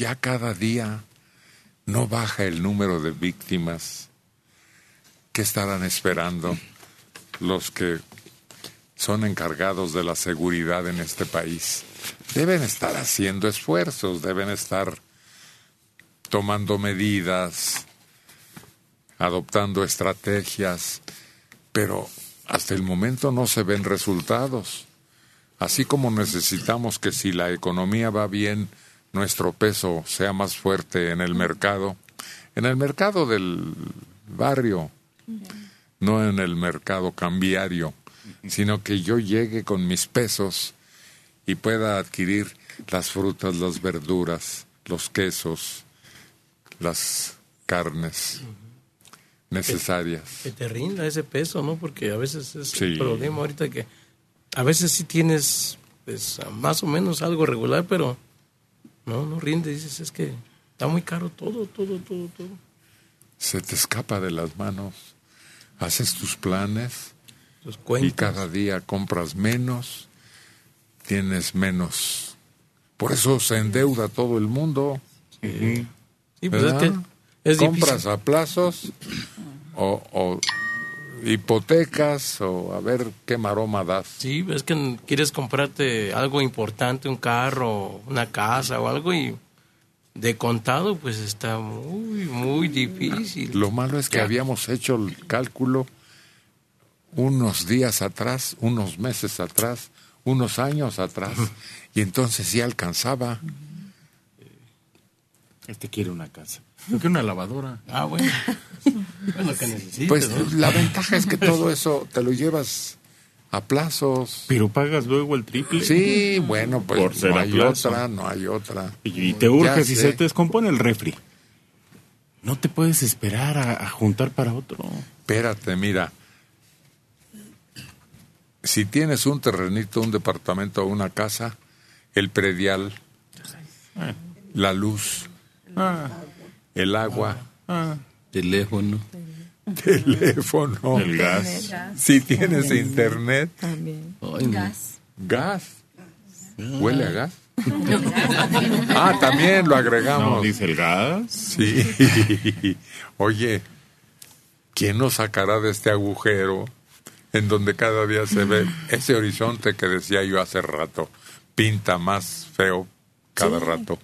ya cada día no baja el número de víctimas. ¿Qué estarán esperando los que son encargados de la seguridad en este país? Deben estar haciendo esfuerzos, deben estar tomando medidas, adoptando estrategias, pero hasta el momento no se ven resultados. Así como necesitamos que si la economía va bien, nuestro peso sea más fuerte en el mercado, en el mercado del barrio, no en el mercado cambiario, sino que yo llegue con mis pesos y pueda adquirir las frutas, las verduras, los quesos, las carnes necesarias. Que, te rinda ese peso, ¿no? Porque a veces es el problema ahorita que a veces sí tienes pues, más o menos algo regular, pero no, no rinde. Dices, es que está muy caro todo, todo, todo, todo. Se te escapa de las manos. Haces tus planes y cada día compras menos, tienes menos. Por eso se endeuda todo el mundo. Sí, pues es que es Compras a plazos o, hipotecas o a ver qué maroma das. Sí, es que quieres comprarte algo importante, un carro, una casa o algo y de contado pues está muy, muy difícil. Lo malo es que habíamos hecho el cálculo unos días atrás, unos meses atrás, unos años atrás y entonces sí alcanzaba. Este quiere una casa. Yo quiero una lavadora. Ah, bueno. es lo que necesitas. Pues la ventaja es que todo eso te lo llevas a plazos. Pero pagas luego el triple. Sí, bueno, pues no hay otra, no hay otra. Y, te urge si se te descompone el refri. No te puedes esperar a, juntar para otro. Espérate, mira. Si tienes un terrenito, un departamento o una casa, el predial, ah. la luz, ah el agua, ah. teléfono, teléfono, el gas. Si tienes internet, también. gas. Gas. ¿Huele a gas? ah, también lo agregamos. ¿No dice el gas? Sí. Oye, ¿quién nos sacará de este agujero en donde cada día se ve ese horizonte que decía yo hace rato? Pinta más feo cada rato.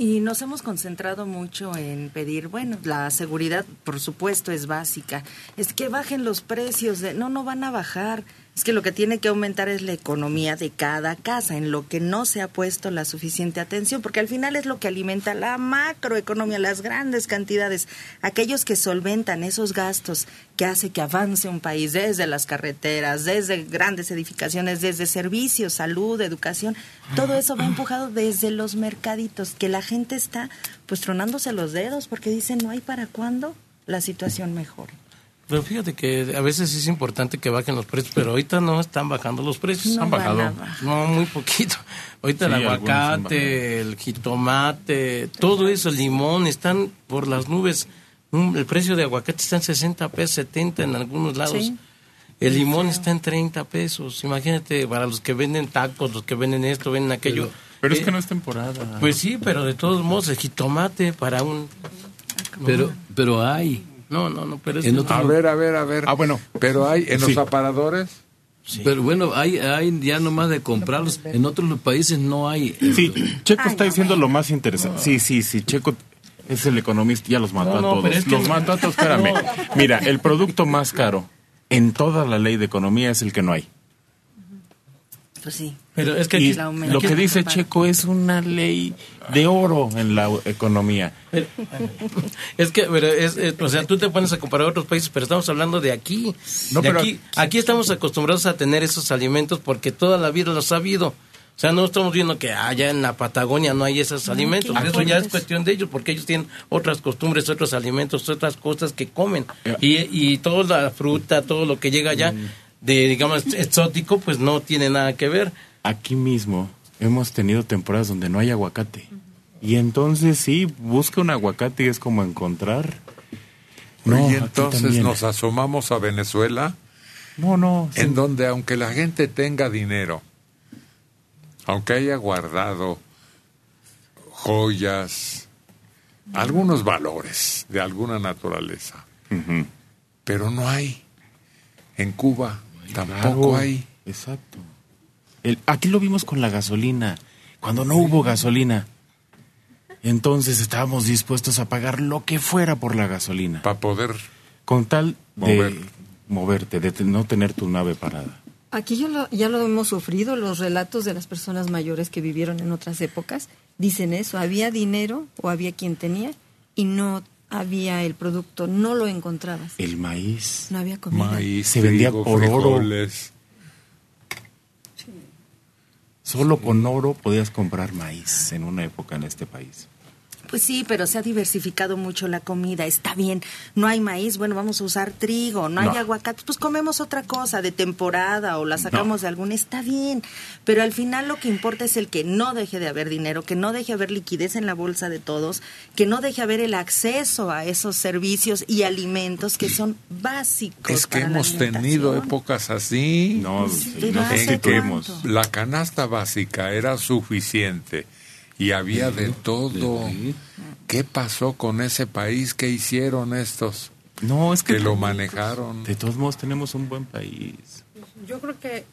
Y nos hemos concentrado mucho en pedir, bueno, la seguridad, por supuesto, es básica. Es que bajen los precios. De, no, no van a bajar. Es que lo que tiene que aumentar es la economía de cada casa, en lo que no se ha puesto la suficiente atención, porque al final es lo que alimenta la macroeconomía, las grandes cantidades, aquellos que solventan esos gastos que hace que avance un país desde las carreteras, desde grandes edificaciones, desde servicios, salud, educación, todo eso va empujado desde los mercaditos, que la gente está pues tronándose los dedos porque dicen no hay para cuándo la situación mejore. Pero fíjate que a veces es importante que bajen los precios, pero ahorita no están bajando los precios. No han bajado. No, muy poquito. Ahorita el aguacate, el jitomate, todo eso, el limón, están por las nubes. El precio de aguacate está en 60 pesos, 70 en algunos lados. El limón está en 30 pesos. Imagínate, para los que venden tacos, los que venden esto, venden aquello. Pero, es eh, que no es temporada. Pues sí, pero de todos modos, el jitomate para un... Pero, pero hay no, no, no, pero A ver, a ver, a ver. Ah, bueno. Pero hay en los aparadores. Sí. Pero bueno, hay, hay ya nomás de comprarlos. En otros países no hay. Sí, Checo está diciendo lo más interesante. Sí, sí, sí, Checo es el economista, ya los mató a todos. Los mató a todos, espérame. Mira, el producto más caro en toda la ley de economía es el que no hay. Pues sí. Pero es que lo que dice Checo es una ley de oro en la economía. es que, pero es, o sea, tú te pones a comparar otros países, pero estamos hablando de aquí. No, pero aquí, aquí estamos acostumbrados a tener esos alimentos porque toda la vida los ha habido. O sea, no estamos viendo que allá en la Patagonia no hay esos alimentos. Eso ya es cuestión de ellos, porque ellos tienen otras costumbres, otros alimentos, otras cosas que comen. Eh. Y, y toda la fruta, todo lo que llega allá, mm de, digamos, exótico, pues no tiene nada que ver. Aquí mismo hemos tenido temporadas donde no hay aguacate. Y entonces sí, busca un aguacate y es como encontrar. No, y entonces nos asomamos a Venezuela. No, no. En donde aunque la gente tenga dinero, aunque haya guardado joyas, algunos valores de alguna naturaleza. Pero no hay. En Cuba tampoco hay. Exacto. aquí lo vimos con la gasolina, cuando no hubo gasolina. Entonces estábamos dispuestos a pagar lo que fuera por la gasolina. Para poder... Con tal de moverte, de no tener tu nave parada. Aquí ya ya lo hemos sufrido, los relatos de las personas mayores que vivieron en otras épocas dicen eso, había dinero o había quien tenía y no había el producto, no lo encontrabas. El maíz. No había comida. Maíz, se vendía por oro. Solo con oro podías comprar maíz en una época en este país. Pues sí, pero se ha diversificado mucho la comida. Está bien, no hay maíz, bueno, vamos a usar trigo, no, hay aguacate, pues comemos otra cosa de temporada o la sacamos de algún, está bien. Pero al final lo que importa es el que no deje de haber dinero, que no deje de haber liquidez en la bolsa de todos, que no deje de haber el acceso a esos servicios y alimentos que son básicos. Es que hemos tenido épocas así. No, no La canasta básica era suficiente y había de todo. ¿Qué pasó con ese país? ¿Qué hicieron estos? No, es que, lo manejaron. De todos modos tenemos un buen país. Yo creo que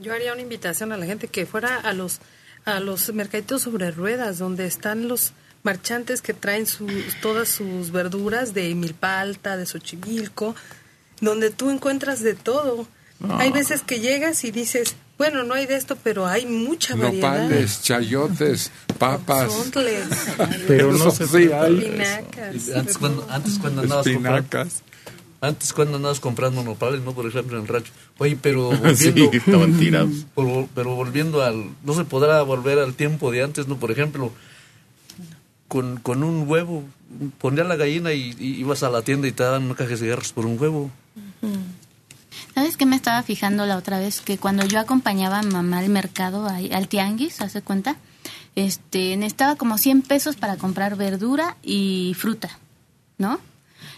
yo haría una invitación a la gente que fuera a los a los mercaditos sobre ruedas donde están los marchantes que traen sus, todas sus verduras de milpalta, de Xochimilco, donde tú encuentras de todo. Hay veces que llegas y dices, bueno, no hay de esto, pero hay mucha variedad. Nopales, chayotes, papas. pero no sé si hay. Antes cuando, antes cuando andabas comprando, antes cuando andabas comprando nopales, ¿no? Por ejemplo, en el rancho. Oye, pero volviendo... sí, estaban tirados. Pero, pero, volviendo al... No se podrá volver al tiempo de antes, ¿no? Por ejemplo, con, con un huevo, ponías la gallina y, ibas a la tienda y te daban una caja de cigarros por un huevo. ¿Sabes qué me estaba fijando la otra vez? Que cuando yo acompañaba a mamá al mercado, al tianguis, ¿hace cuenta? Este, necesitaba como 100 pesos para comprar verdura y fruta, ¿no?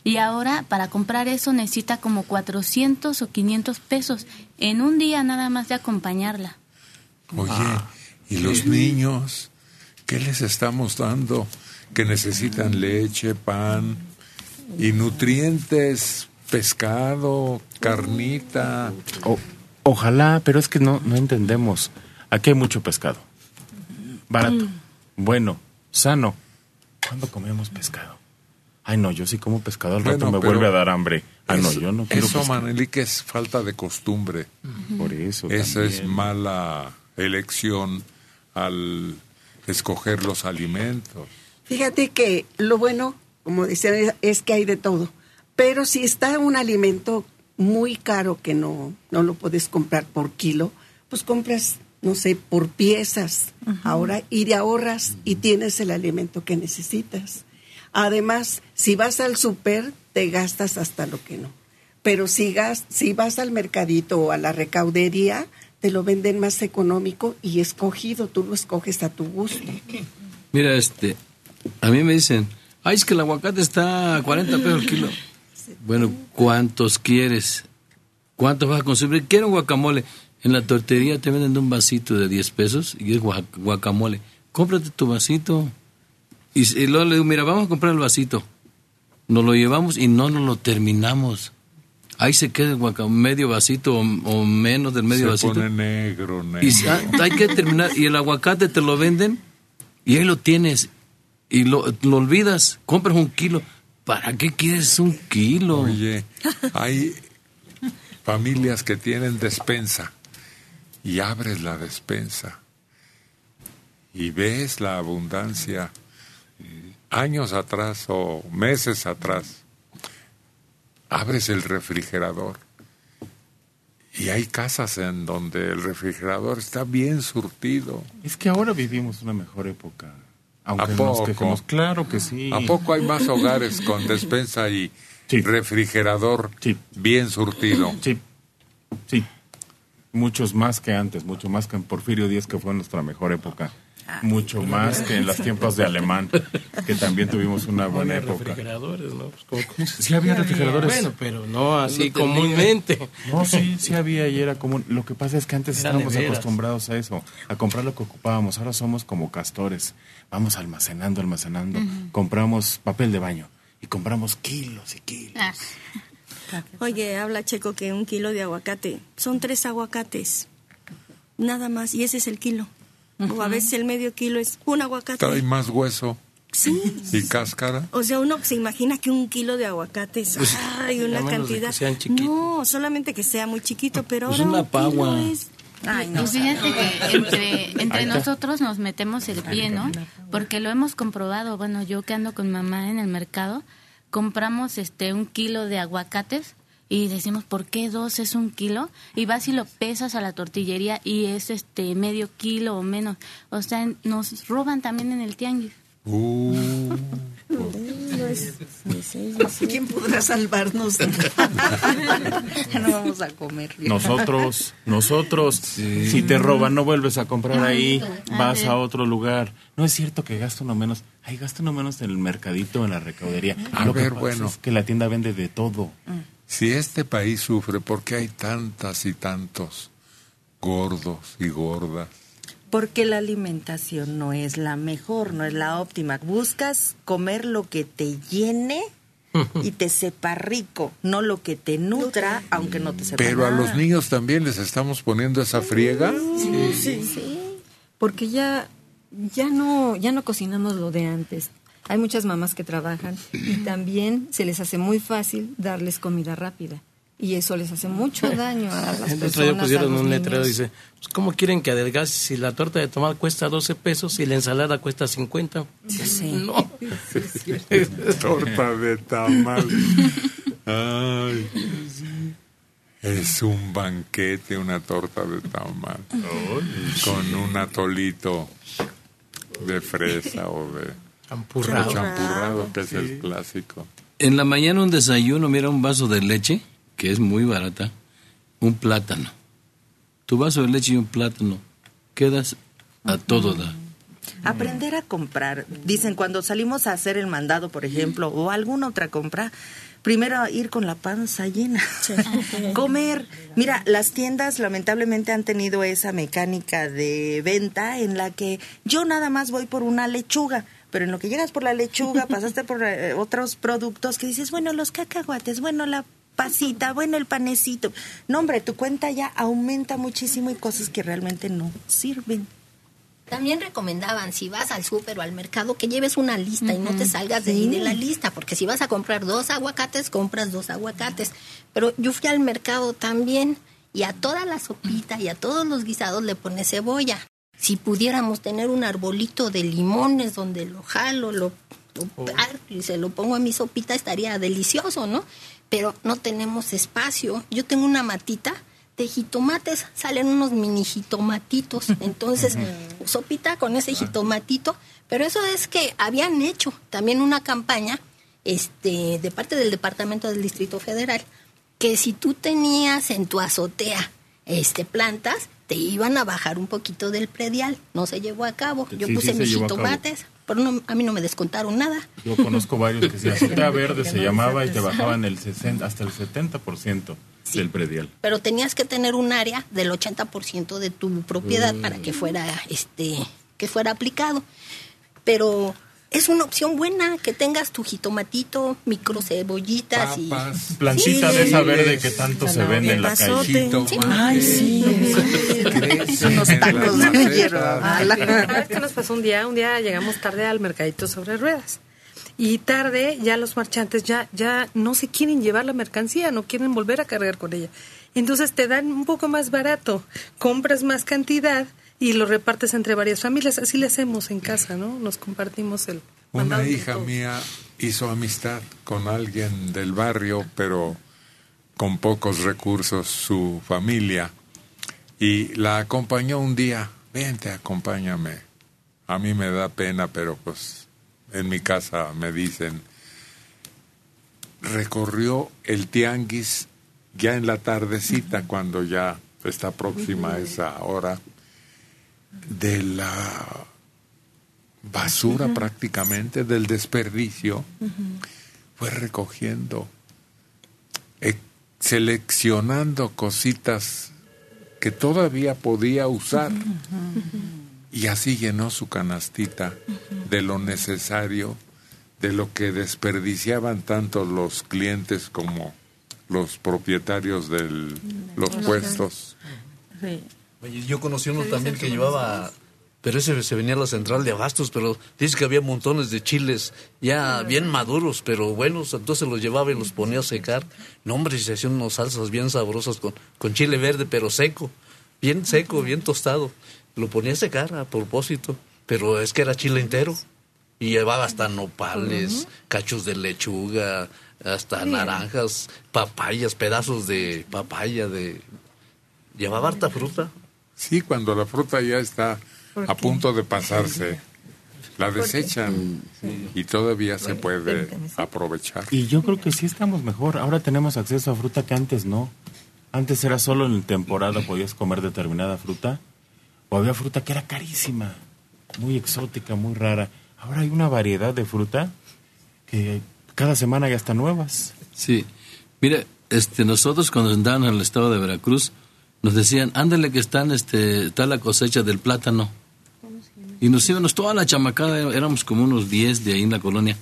Y ahora para comprar eso necesita como 400 o 500 pesos en un día nada más de acompañarla. Oye, ¿y los niños? ¿Qué les estamos dando? Que necesitan leche, pan y nutrientes pescado, carnita. ojalá, pero es que no, no entendemos. Aquí hay mucho pescado. Barato, mm. bueno, sano. ¿Cuándo comemos pescado? Ay, no, yo sí como pescado, al rato me vuelve a dar hambre. Ah, no, yo no quiero Eso, que es falta de costumbre. Por eso Esa es mala elección al escoger los alimentos. Fíjate que lo bueno, como decían, es que hay de todo. Pero si está un alimento muy caro que no, no lo puedes comprar por kilo, pues compras, no sé, por piezas ahora y te ahorras y tienes el alimento que necesitas. Además, si vas al súper, te gastas hasta lo que no. Pero si, si vas al mercadito o a la recaudería, te lo venden más económico y escogido, tú lo escoges a tu gusto. Mira, este, a mí me dicen, ay, es que el aguacate está a 40 pesos el kilo. Bueno, ¿cuántos quieres? ¿Cuántos vas a consumir? Quiero guacamole. En la tortería te venden un vasito de 10 pesos y es guacamole. Cómprate tu vasito. Y, luego le digo, mira, vamos a comprar el vasito. Nos lo llevamos y no nos lo terminamos. Ahí se queda el guacamole, medio vasito o, menos del medio vasito. Se pone negro, negro. Y hay que terminar. Y el aguacate te lo venden y ahí lo tienes. Y lo, lo olvidas. Compras un kilo. ¿Para qué quieres un kilo? Oye, hay familias que tienen despensa y abres la despensa y ves la abundancia años atrás o meses atrás. Abres el refrigerador y hay casas en donde el refrigerador está bien surtido. Es que ahora vivimos una mejor época. Aunque ¿A poco? claro que sí. ¿A poco hay más hogares con despensa y refrigerador bien surtido? Sí, sí. Muchos más que antes, mucho más que en Porfirio Díaz, que fue nuestra mejor época. Mucho más que en los tiempos de alemán, que también tuvimos una buena época. refrigeradores, ¿no? Pues sí había refrigeradores. Bueno, pero no así comúnmente. No, sí, sí había y era común. Lo que pasa es que antes estábamos acostumbrados a eso, a comprar lo que ocupábamos. Ahora somos como castores. Vamos almacenando, almacenando. Compramos papel de baño y compramos kilos y kilos. Ah. Oye, habla Checo que un kilo de aguacate son tres aguacates. Nada más, y ese es el kilo. O a veces el medio kilo es un aguacate. Trae más hueso. Sí. ¿Y cáscara? O sea, uno se imagina que un kilo de aguacate es pues, una cantidad. no, solamente que sea muy chiquito, pero pues ahora una un es... Ay, no. Pues fíjate que entre, entre nosotros nos metemos el pie, ¿no? Porque lo hemos comprobado. Bueno, yo que ando con mamá en el mercado, compramos este un kilo de aguacates y decimos, ¿por qué dos es un kilo? Y vas y lo pesas a la tortillería y es este medio kilo o menos. O sea, nos roban también en el tianguis. Uh. ¿Quién podrá salvarnos? no vamos a comer. Nosotros, nosotros. Si te roban, no vuelves a comprar ahí, vas a otro lugar. No es cierto que gasto no menos. Hay gasto no menos en el mercadito, en la recaudería. A ver, bueno. Es que la tienda vende de todo. Si este país sufre, ¿por qué hay tantas y tantos gordos y gordas? Porque la alimentación no es la mejor, no es la óptima. Buscas comer lo que te llene y te sepa rico, no lo que te nutra, aunque no te sepa Pero a los niños también les estamos poniendo esa friega. Sí, sí. sí. Porque ya ya no ya no cocinamos lo de antes. Hay muchas mamás que trabajan y también se les hace muy fácil darles comida rápida. Y eso les hace mucho daño a las personas. El otro pusieron un letrero dice, pues, ¿cómo quieren que adelgace si la torta de tomate cuesta 12 pesos y la ensalada cuesta 50? Sí. No. torta de tamal. Ay. Es un banquete, una torta de tamal. Con un atolito de fresa o de Champurrado. Champurrado, que es el clásico. En la mañana un desayuno, mira un vaso de leche, que es muy barata, un plátano. Tu vaso de leche y un plátano, quedas a todo da. Aprender a comprar. Dicen, cuando salimos a hacer el mandado, por ejemplo, o alguna otra compra, primero ir con la panza llena, comer. Mira, las tiendas lamentablemente han tenido esa mecánica de venta en la que yo nada más voy por una lechuga pero en lo que llegas por la lechuga, pasaste por eh, otros productos que dices, bueno, los cacahuates, bueno, la pasita, bueno, el panecito. No, hombre, tu cuenta ya aumenta muchísimo y cosas que realmente no sirven. También recomendaban, si vas al súper o al mercado, que lleves una lista y no te salgas de ahí de la lista, porque si vas a comprar dos aguacates, compras dos aguacates. Pero yo fui al mercado también y a toda la sopita y a todos los guisados le pones cebolla si pudiéramos tener un arbolito de limones donde lo jalo, lo, oh. y se lo pongo a mi sopita, estaría delicioso, ¿no? Pero no tenemos espacio. Yo tengo una matita de jitomates, salen unos mini jitomatitos. Entonces, sopita con ese jitomatito. Pero eso es que habían hecho también una campaña este, de parte del Departamento del Distrito Federal, que si tú tenías en tu azotea este, plantas, te iban a bajar un poquito del predial. No se llevó a cabo. Yo puse mis jitomates, pero no, a mí no me descontaron nada. Yo conozco varios que se azotea verde se llamaba y te bajaban el 60, hasta el 70% del predial. Pero tenías que tener un área del 80% de tu propiedad para que fuera este que fuera aplicado. Pero es una opción buena que tengas tu jitomatito, micro cebollitas y plantita de esa verde que tanto se vende en la calle. Ay, sí. Unos tacos de hierba. ¿Qué nos pasó un día? Un día llegamos tarde al mercadito sobre ruedas. Y tarde ya los marchantes ya ya no se quieren llevar la mercancía, no quieren volver a cargar con ella. Entonces te dan un poco más barato, compras más cantidad y lo repartes entre varias familias. Así le hacemos en casa, ¿no? Nos compartimos el... Una hija mía hizo amistad con alguien del barrio, pero con pocos recursos, su familia, y la acompañó un día. Vente, acompáñame. A mí me da pena, pero pues en mi casa me dicen, recorrió el tianguis ya en la tardecita, cuando ya está próxima esa hora de la basura prácticamente del desperdicio, fue recogiendo, eh, seleccionando cositas que todavía podía usar. Y así llenó su canastita de lo necesario, de lo que desperdiciaban tanto los clientes como los propietarios de los puestos. Yo conocí uno también que llevaba, pero ese se venía a la central de abastos, pero dice que había montones de chiles ya bien maduros, pero buenos, entonces los llevaba y los ponía a secar. No, hombre, se hacían unas salsas bien sabrosas con, con chile verde, pero seco, bien seco, bien tostado. Lo ponía a secar a propósito, pero es que era chile entero. Y llevaba hasta nopales, cachos de lechuga, hasta naranjas, papayas, pedazos de papaya, de... Llevaba harta fruta. Sí, cuando la fruta ya está a punto de pasarse, la desechan y todavía se puede aprovechar. Y yo creo que sí estamos mejor. Ahora tenemos acceso a fruta que antes no. Antes era solo en temporada podías comer determinada fruta o había fruta que era carísima, muy exótica, muy rara. Ahora hay una variedad de fruta que cada semana ya están nuevas. Sí. Mira, este, nosotros cuando andábamos en el estado de Veracruz, nos decían, ándale que están, este, está la cosecha del plátano. Y nos íbamos toda la chamacada, éramos como unos 10 de ahí en la colonia,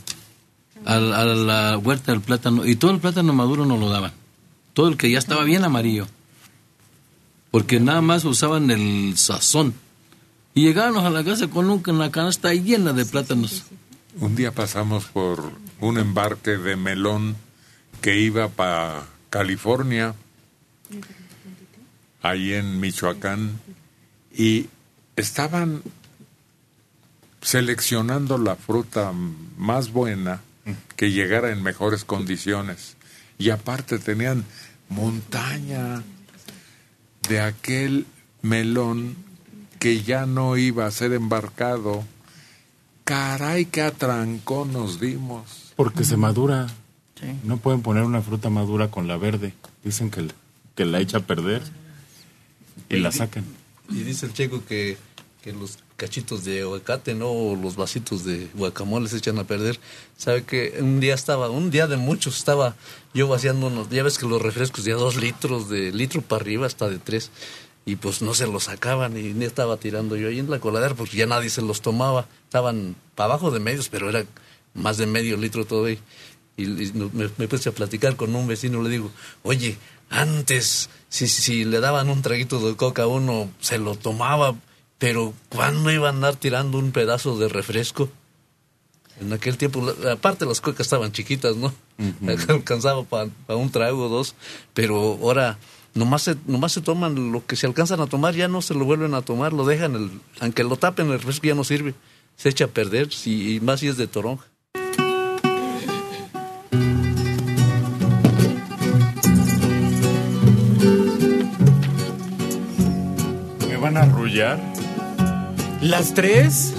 a, a, la huerta del plátano. Y todo el plátano maduro nos lo daban. Todo el que ya estaba bien amarillo. Porque nada más usaban el sazón. Y llegábamos a la casa con una canasta llena de plátanos. Un día pasamos por un embarque de melón que iba para California, ahí en Michoacán, y estaban seleccionando la fruta más buena que llegara en mejores condiciones. Y aparte tenían montaña de aquel melón que ya no iba a ser embarcado. Caray, qué atrancón nos dimos. Porque se madura. No pueden poner una fruta madura con la verde. Dicen que, que la echa a perder y, la sacan. Y dice el checo que, que los cachitos de aguacate, ¿no? los vasitos de guacamole se echan a perder. Sabe que un día estaba, un día de muchos, estaba yo vaciando unos, ya ves que los refrescos ya dos litros, de litro para arriba hasta de tres, y pues no se los sacaban y ni estaba tirando yo ahí en la coladera porque ya nadie se los tomaba. Estaban para abajo de medios, pero era más de medio litro todo ahí. Y, me, me, puse a platicar con un vecino, le digo, oye, antes, si, si le daban un traguito de coca a uno, se lo tomaba, pero ¿cuándo iba a andar tirando un pedazo de refresco? En aquel tiempo, aparte las cocas estaban chiquitas, ¿no? Alcanzaba para un trago o dos, pero ahora nomás se, nomás se toman lo que se alcanzan a tomar, ya no se lo vuelven a tomar, lo dejan, el, aunque lo tapen el refresco ya no sirve, se echa a perder, si, y más si es de toronja. Van a arrullar? ¿Las tres?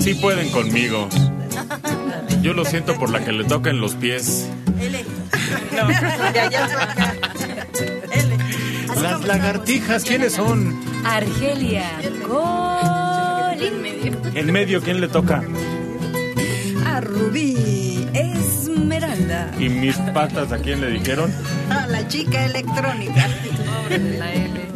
Sí pueden conmigo. Yo lo siento por la que le toca en los pies. No, de allá acá. Las lagartijas, ¿quiénes son? Argelia, gol en medio. En medio, ¿quién le toca? A Rubí, Esmeralda. ¿Y mis patas a quién le dijeron? A la chica electrónica. Pobre de la L.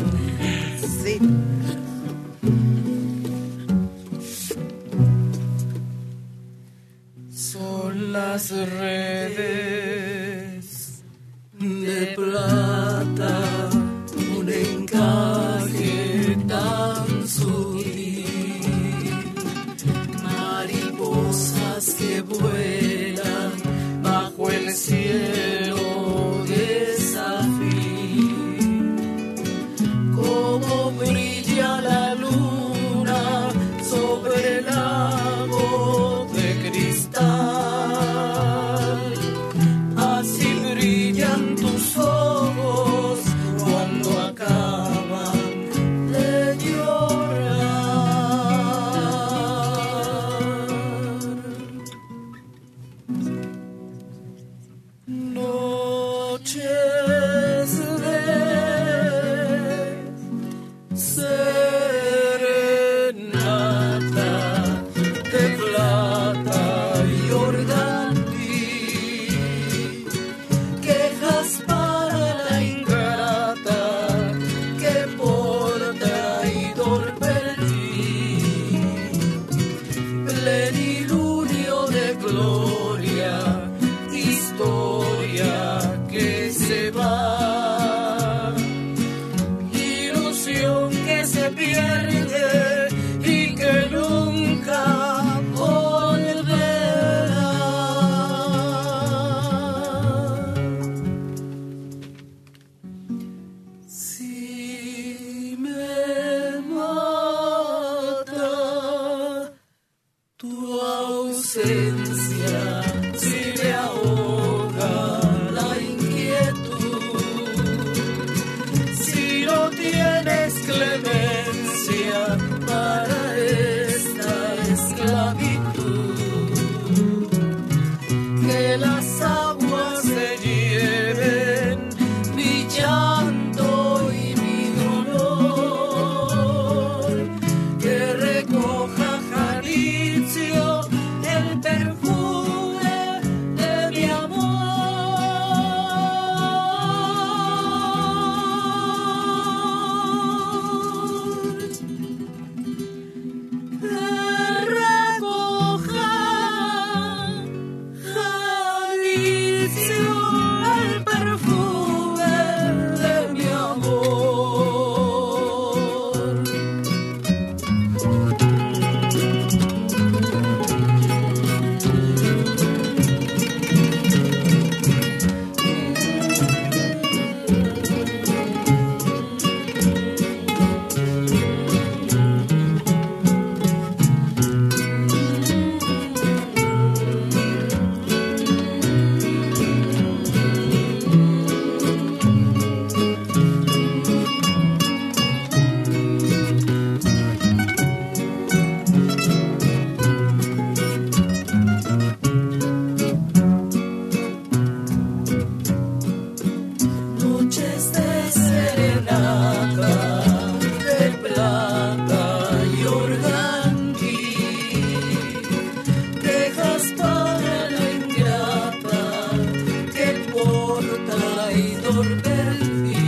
you.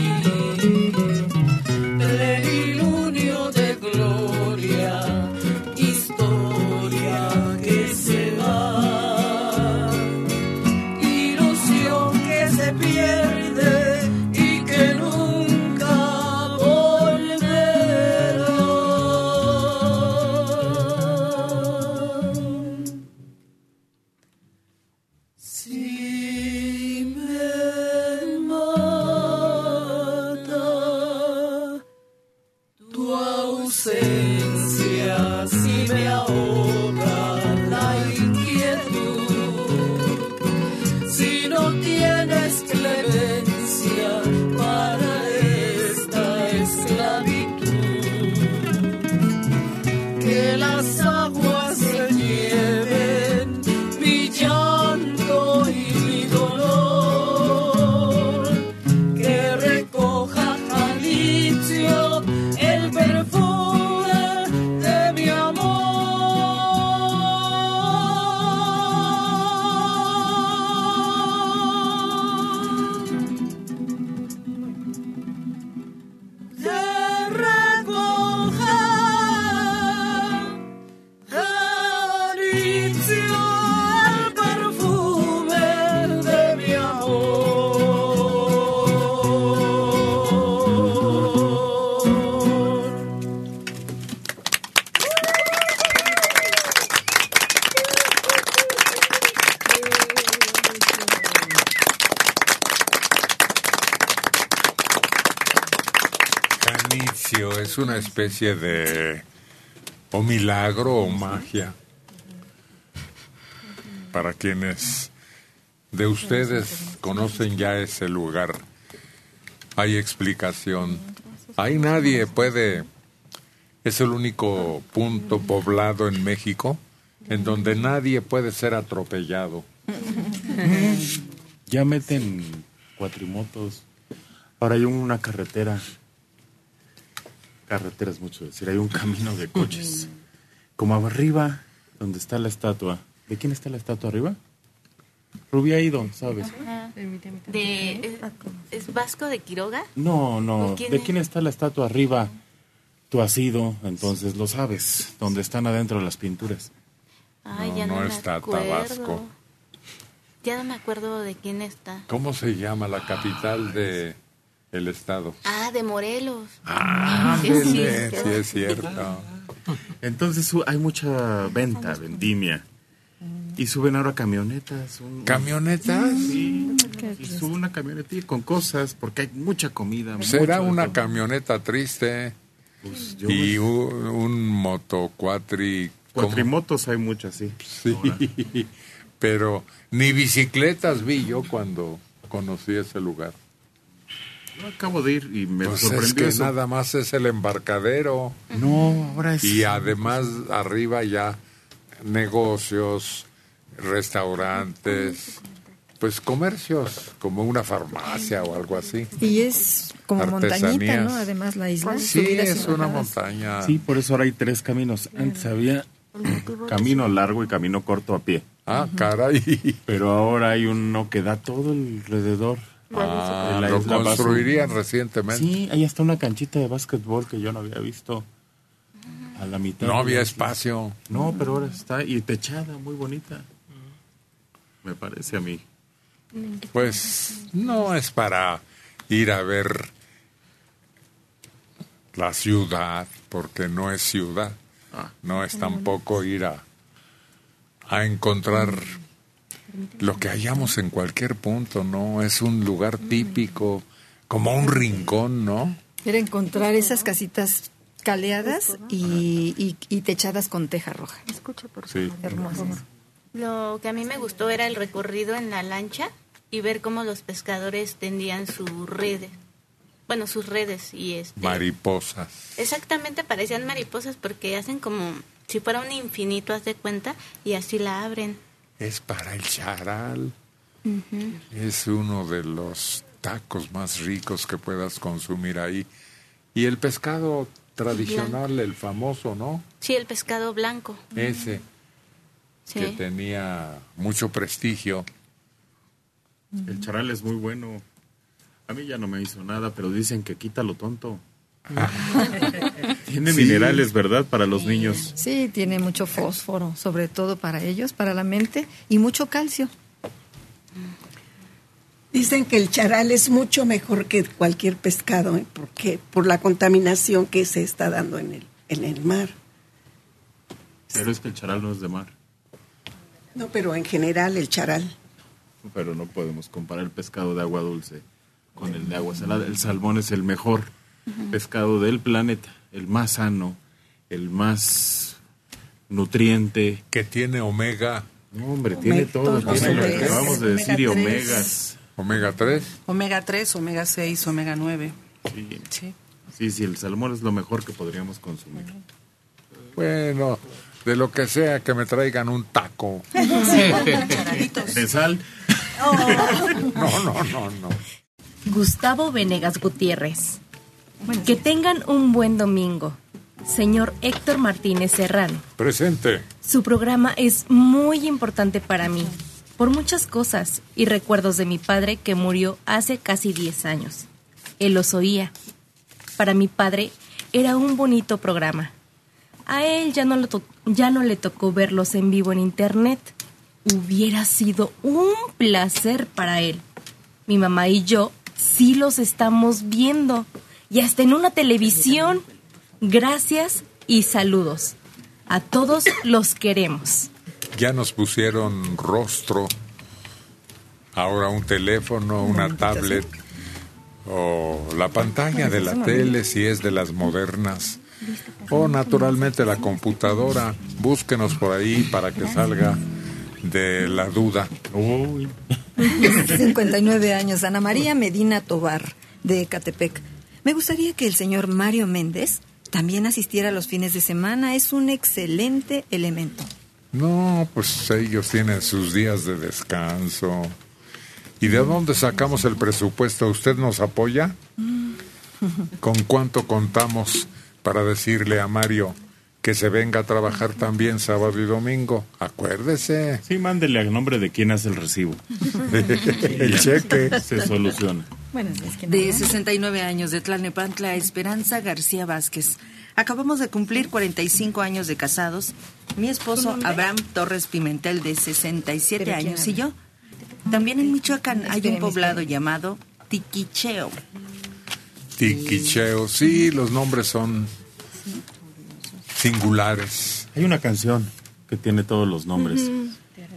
Es una especie de o milagro o magia para quienes de ustedes conocen ya ese lugar. Hay explicación. Ahí nadie puede. Es el único punto poblado en México en donde nadie puede ser atropellado. Ya meten cuatrimotos. Ahora hay una carretera. Carretera es mucho decir. Hay un camino de coches. Como arriba, donde está la estatua. ¿De quién está la estatua arriba? Rubí ha ido, ¿sabes? Ajá. De, ¿es, ¿Es Vasco de Quiroga? No, no. ¿O quién ¿De es? quién está la estatua arriba? Tú has ido, entonces lo sabes. Donde están adentro las pinturas. Ay, No, ya no, no me está acuerdo. Tabasco. Ya no me acuerdo de quién está. ¿Cómo se llama la capital de el estado? Ah, de Morelos. Ah, Sí, sí, sí, sí, es cierto. Entonces su- hay mucha venta, vendimia. Y suben ahora camionetas. un- ¿Camionetas? Sí. Y sube una camionetilla con cosas, porque hay mucha comida. Será mucho una todo. camioneta triste Pues yo- y un, un motocuatri. Cuatrimotos hay muchas, sí. Sí, pero ni bicicletas vi yo cuando conocí ese lugar. Yo acabo de ir y me Pues sorprendió es que eso. nada más es el embarcadero. No, ahora es... Y además arriba ya negocios, restaurantes, pues comercios, como una farmacia o algo así. Y es como montañita. ¿no? Además la isla. Sí, es una bajadas. montaña. Sí, por eso ahora hay tres caminos. Antes había camino largo y camino corto a pie. Ah, caray. Pero ahora hay uno que da todo alrededor. Ah, la lo Basu. construirían recientemente. Sí, ahí está una canchita de básquetbol que yo no había visto a la mitad. No había espacio. No, pero ahora está y techada, muy bonita. Me parece a mí. Pues no es para ir a ver la ciudad, porque no es ciudad. Ah. No es tampoco ir a, a encontrar lo que hallamos en cualquier punto, ¿no? Es un lugar típico, como un rincón, ¿no? Era encontrar esas casitas caleadas y, y- y techadas con teja roja. Sí. Hermosas. Lo que a mí me gustó era el recorrido en la lancha y ver cómo los pescadores tendían sus redes. Bueno, sus redes y este. Mariposas. Exactamente, parecían mariposas porque hacen como si fuera un infinito, haz de cuenta, y así la abren. Es para el charal. Es uno de los tacos más ricos que puedas consumir ahí. Y el pescado tradicional, el famoso, ¿no? Sí, el pescado blanco. Ese Sí. que tenía mucho prestigio. El charal es muy bueno. A mí ya no me hizo nada, pero dicen que quita lo tonto. Tiene Sí. minerales, ¿verdad? Para los niños. Sí, tiene mucho fósforo, sobre todo para ellos, para la mente, y mucho calcio. Dicen que el charal es mucho mejor que cualquier pescado, ¿eh? porque por la contaminación que se está dando en el, en el mar. Pero es que el charal no es de mar. No, pero en general el charal. Pero no podemos comparar el pescado de agua dulce con el de agua salada. El salmón es el mejor pescado del planeta, el más sano, el más nutriente. Que tiene omega. No, hombre, tiene Omega- todo. todos Tiene lo que acabamos de decir y omega tres. omegas. Omega 3. Omega 3, omega 6, omega 9. Sí. Sí. sí, sí, el salmón es lo mejor que podríamos consumir. Bueno, de lo que sea que me traigan un taco. De sal. No, no, no, no. Gustavo Venegas Gutiérrez. Que tengan un buen domingo. Señor Héctor Martínez Serrano. Presente. Su programa es muy importante para mí, por muchas cosas y recuerdos de mi padre que murió hace casi 10 años. Él los oía. Para mi padre era un bonito programa. A él ya no, lo to- ya no le tocó verlos en vivo en internet. Hubiera sido un placer para él. Mi mamá y yo sí los estamos viendo y hasta en una televisión. Gracias y saludos. A todos los queremos. Ya nos pusieron rostro. Ahora un teléfono, una tablet o la pantalla de la tele si es de las modernas. O naturalmente la computadora. Búsquenos por ahí para que salga de la duda. 59 años, Ana María Medina Tobar, de Ecatepec. Me gustaría que el señor Mario Méndez también asistiera los fines de semana. Es un excelente elemento. No, pues ellos tienen sus días de descanso. ¿Y de dónde sacamos el presupuesto? ¿Usted nos apoya? ¿Con cuánto contamos para decirle a Mario que se venga a trabajar también sábado y domingo? Acuérdese. Sí, mándele a nombre de quién hace el recibo. El cheque. Se soluciona. Bueno, es que De 69 años de Tlalnepantla, Esperanza García Vázquez. Acabamos de cumplir 45 años de casados. Mi esposo Abraham Torres Pimentel, de 67 Pero años, ¿quién y yo. También en Michoacán hay un poblado llamado Tiquicheo. Tiquicheo, sí, los nombres son singulares. Hay una canción que tiene todos los nombres.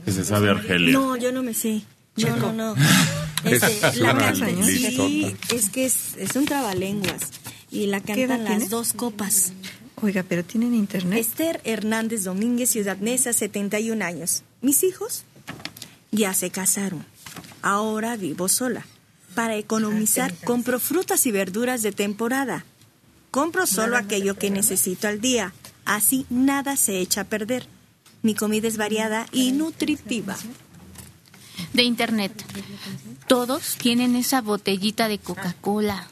Que se sabe Argelia. No, yo no me sé. No, Checo. no, no. Es la una canta- sí, es que es, es un trabalenguas. Y la ¿Qué edad cantan tiene? las dos copas. Oiga, pero tienen internet. Esther Hernández Domínguez, Ciudad Neza, 71 años. Mis hijos ya se casaron. Ahora vivo sola. Para economizar, compro frutas y verduras de temporada. Compro solo aquello que necesito al día. Así nada se echa a perder. Mi comida es variada y nutritiva. De internet. Todos tienen esa botellita de Coca-Cola.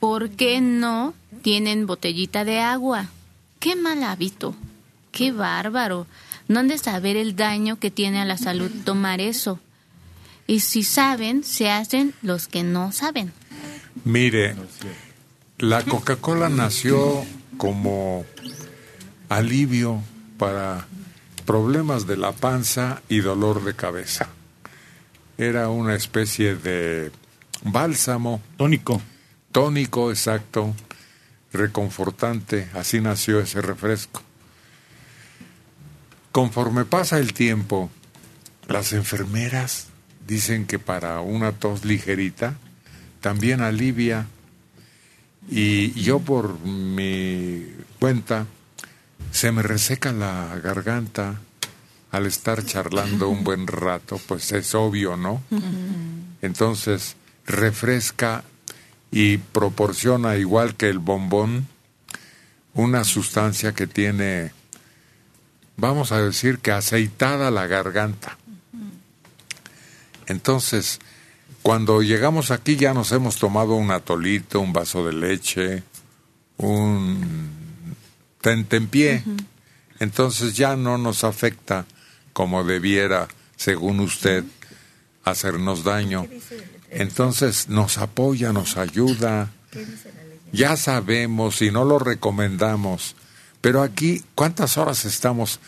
¿Por qué no tienen botellita de agua? Qué mal hábito. Qué bárbaro. No han de saber el daño que tiene a la salud tomar eso. Y si saben, se hacen los que no saben. Mire, la Coca-Cola nació como alivio para problemas de la panza y dolor de cabeza. Era una especie de bálsamo. Tónico. Tónico, exacto. Reconfortante. Así nació ese refresco. Conforme pasa el tiempo, las enfermeras dicen que para una tos ligerita también alivia. Y yo por mi cuenta se me reseca la garganta al estar charlando un buen rato, pues es obvio, ¿no? Entonces refresca y proporciona, igual que el bombón, una sustancia que tiene, vamos a decir que aceitada la garganta. Entonces, cuando llegamos aquí ya nos hemos tomado un atolito, un vaso de leche, un tentempié. Entonces ya no nos afecta como debiera, según usted, hacernos daño. Entonces nos apoya, nos ayuda. Ya sabemos y no lo recomendamos. Pero aquí, ¿cuántas horas estamos?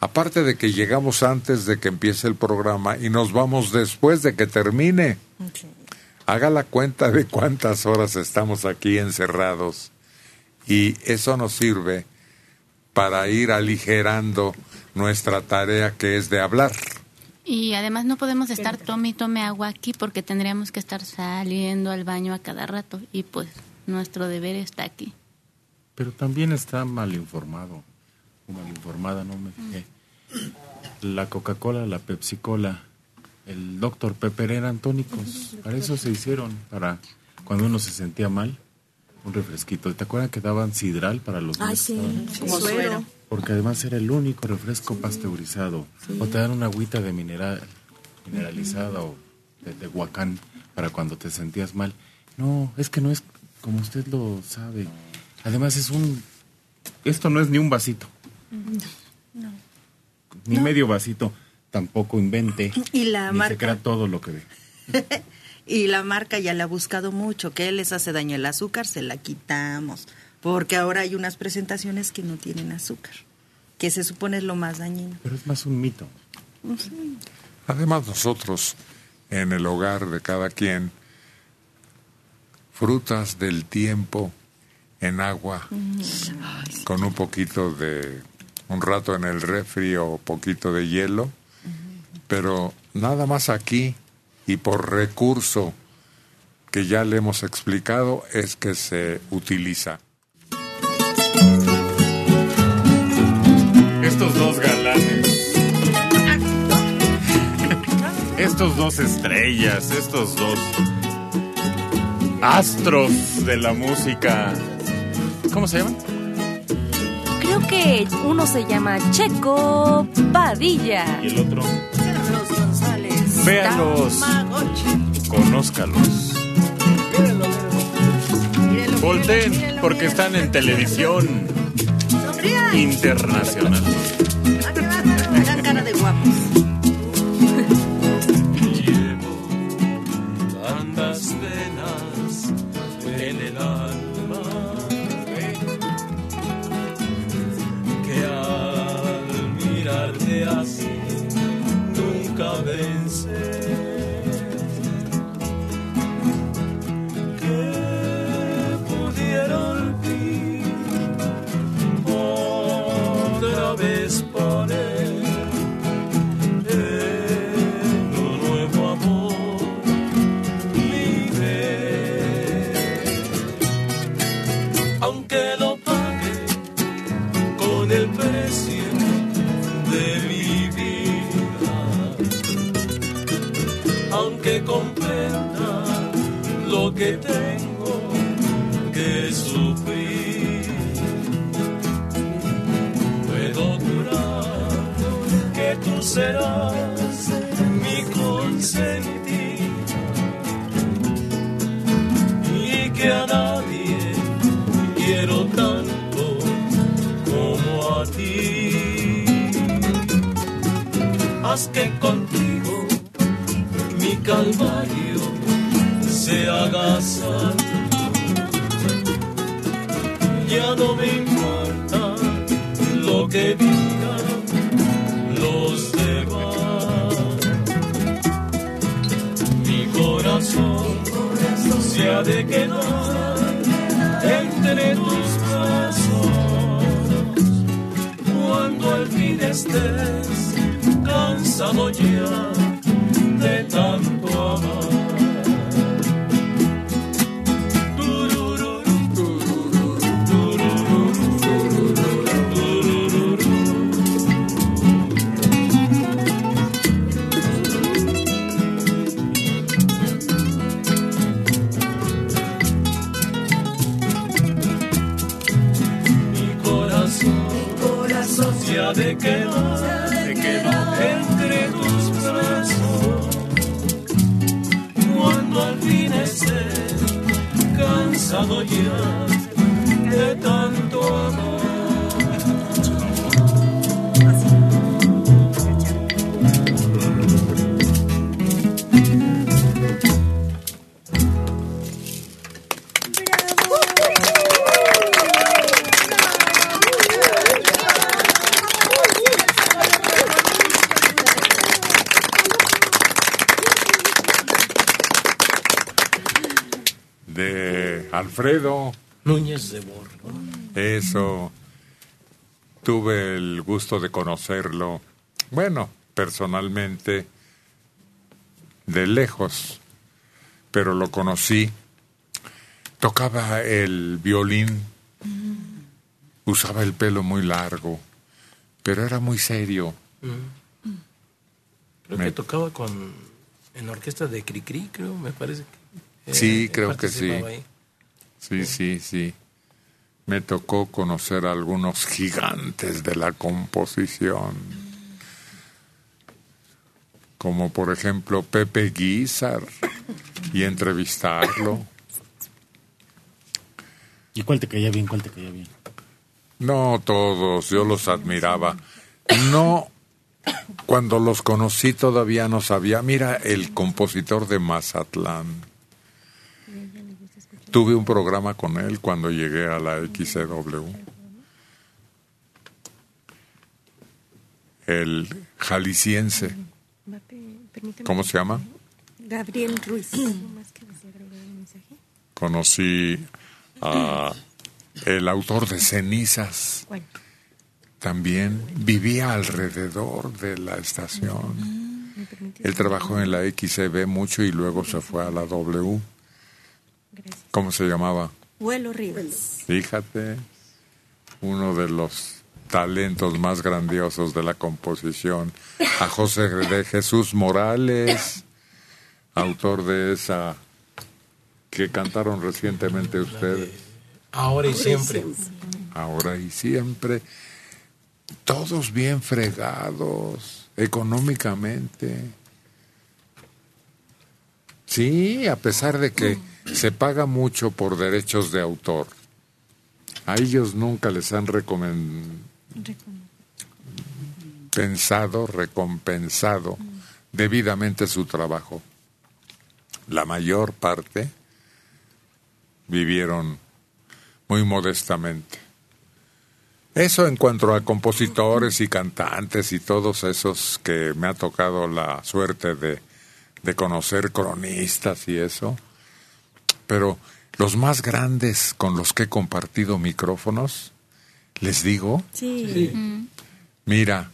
Aparte de que llegamos antes de que empiece el programa y nos vamos después de que termine. Haga la cuenta de cuántas horas estamos aquí encerrados. Y eso nos sirve para ir aligerando nuestra tarea que es de hablar. Y además no podemos estar tome y tome agua aquí porque tendríamos que estar saliendo al baño a cada rato y pues nuestro deber está aquí. Pero también está mal informado. O mal informada, no me fijé. La Coca-Cola, la Pepsi-Cola, el Dr. Pepper eran tónicos. Para eso se hicieron, para cuando uno se sentía mal, un refresquito. ¿Te acuerdas que daban sidral para los Ay, sí, Estaban- como suero. Porque además era el único refresco pasteurizado. O te dan una agüita de mineral, mineralizada o de Tehuacán para cuando te sentías mal. No, es que no es como usted lo sabe. Además es un... Esto no es ni un vasito, ni medio vasito. Tampoco invente. Y la ni se marca crea todo lo que ve. y la marca ya la ha buscado mucho, que les hace daño el azúcar, se la quitamos, porque ahora hay unas presentaciones que no tienen azúcar, que se supone es lo más dañino. Pero es más un mito. Además nosotros, en el hogar de cada quien, frutas del tiempo en agua, con un poquito de, un rato en el refri o poquito de hielo, pero nada más aquí y por recurso que ya le hemos explicado es que se utiliza. Estos dos galanes. Estos dos estrellas, estos dos astros de la música. ¿Cómo se llaman? Creo que uno se llama Checo Padilla. Y el otro. Carlos González. Véalos. Tamagotchi. Conózcalos. Volten porque están en televisión internacional. Que tengo que sufrir, puedo jurar que tú serás mi consentido y que a nadie quiero tanto como a ti. Haz que contigo mi calvario se haga. Ya no me importa lo que digan los demás. Mi corazón se ha de quedar entre tus brazos cuando al fin estés cansado ya de tanto amar. De quedar, de quedar entre tus brazos. Cuando al fin estés cansado ya de tanto amor. Alfredo. Núñez de Borgo. Eso. Tuve el gusto de conocerlo. Bueno, personalmente, de lejos, pero lo conocí. Tocaba el violín, usaba el pelo muy largo, pero era muy serio. Mm. Creo Me- que tocaba con en la orquesta de Cricri, creo, me parece. que, eh, Sí, creo que sí. ahí. Sí, sí, sí. Me tocó conocer a algunos gigantes de la composición, como por ejemplo Pepe Guizar, y entrevistarlo. ¿Y cuál te caía bien? ¿Cuál te caía bien? No todos, yo los admiraba. No, cuando los conocí todavía no sabía. Mira, el compositor de Mazatlán. Tuve un programa con él cuando llegué a la XCW. El jalisciense. ¿Cómo se llama? Gabriel Ruiz. Conocí a el autor de Cenizas. También vivía alrededor de la estación. Él trabajó en la XCB mucho y luego se fue a la W. ¿Cómo se llamaba? Vuelo Rivas. Fíjate, uno de los talentos más grandiosos de la composición. A José de Jesús Morales, autor de esa que cantaron recientemente ustedes. Ahora y siempre. Ahora y siempre. Todos bien fregados económicamente. Sí, a pesar de que se paga mucho por derechos de autor. A ellos nunca les han recomen- pensado, recompensado debidamente su trabajo. La mayor parte vivieron muy modestamente. Eso en cuanto a compositores y cantantes y todos esos que me ha tocado la suerte de, de conocer cronistas y eso. Pero los más grandes con los que he compartido micrófonos, les digo, Sí. mira,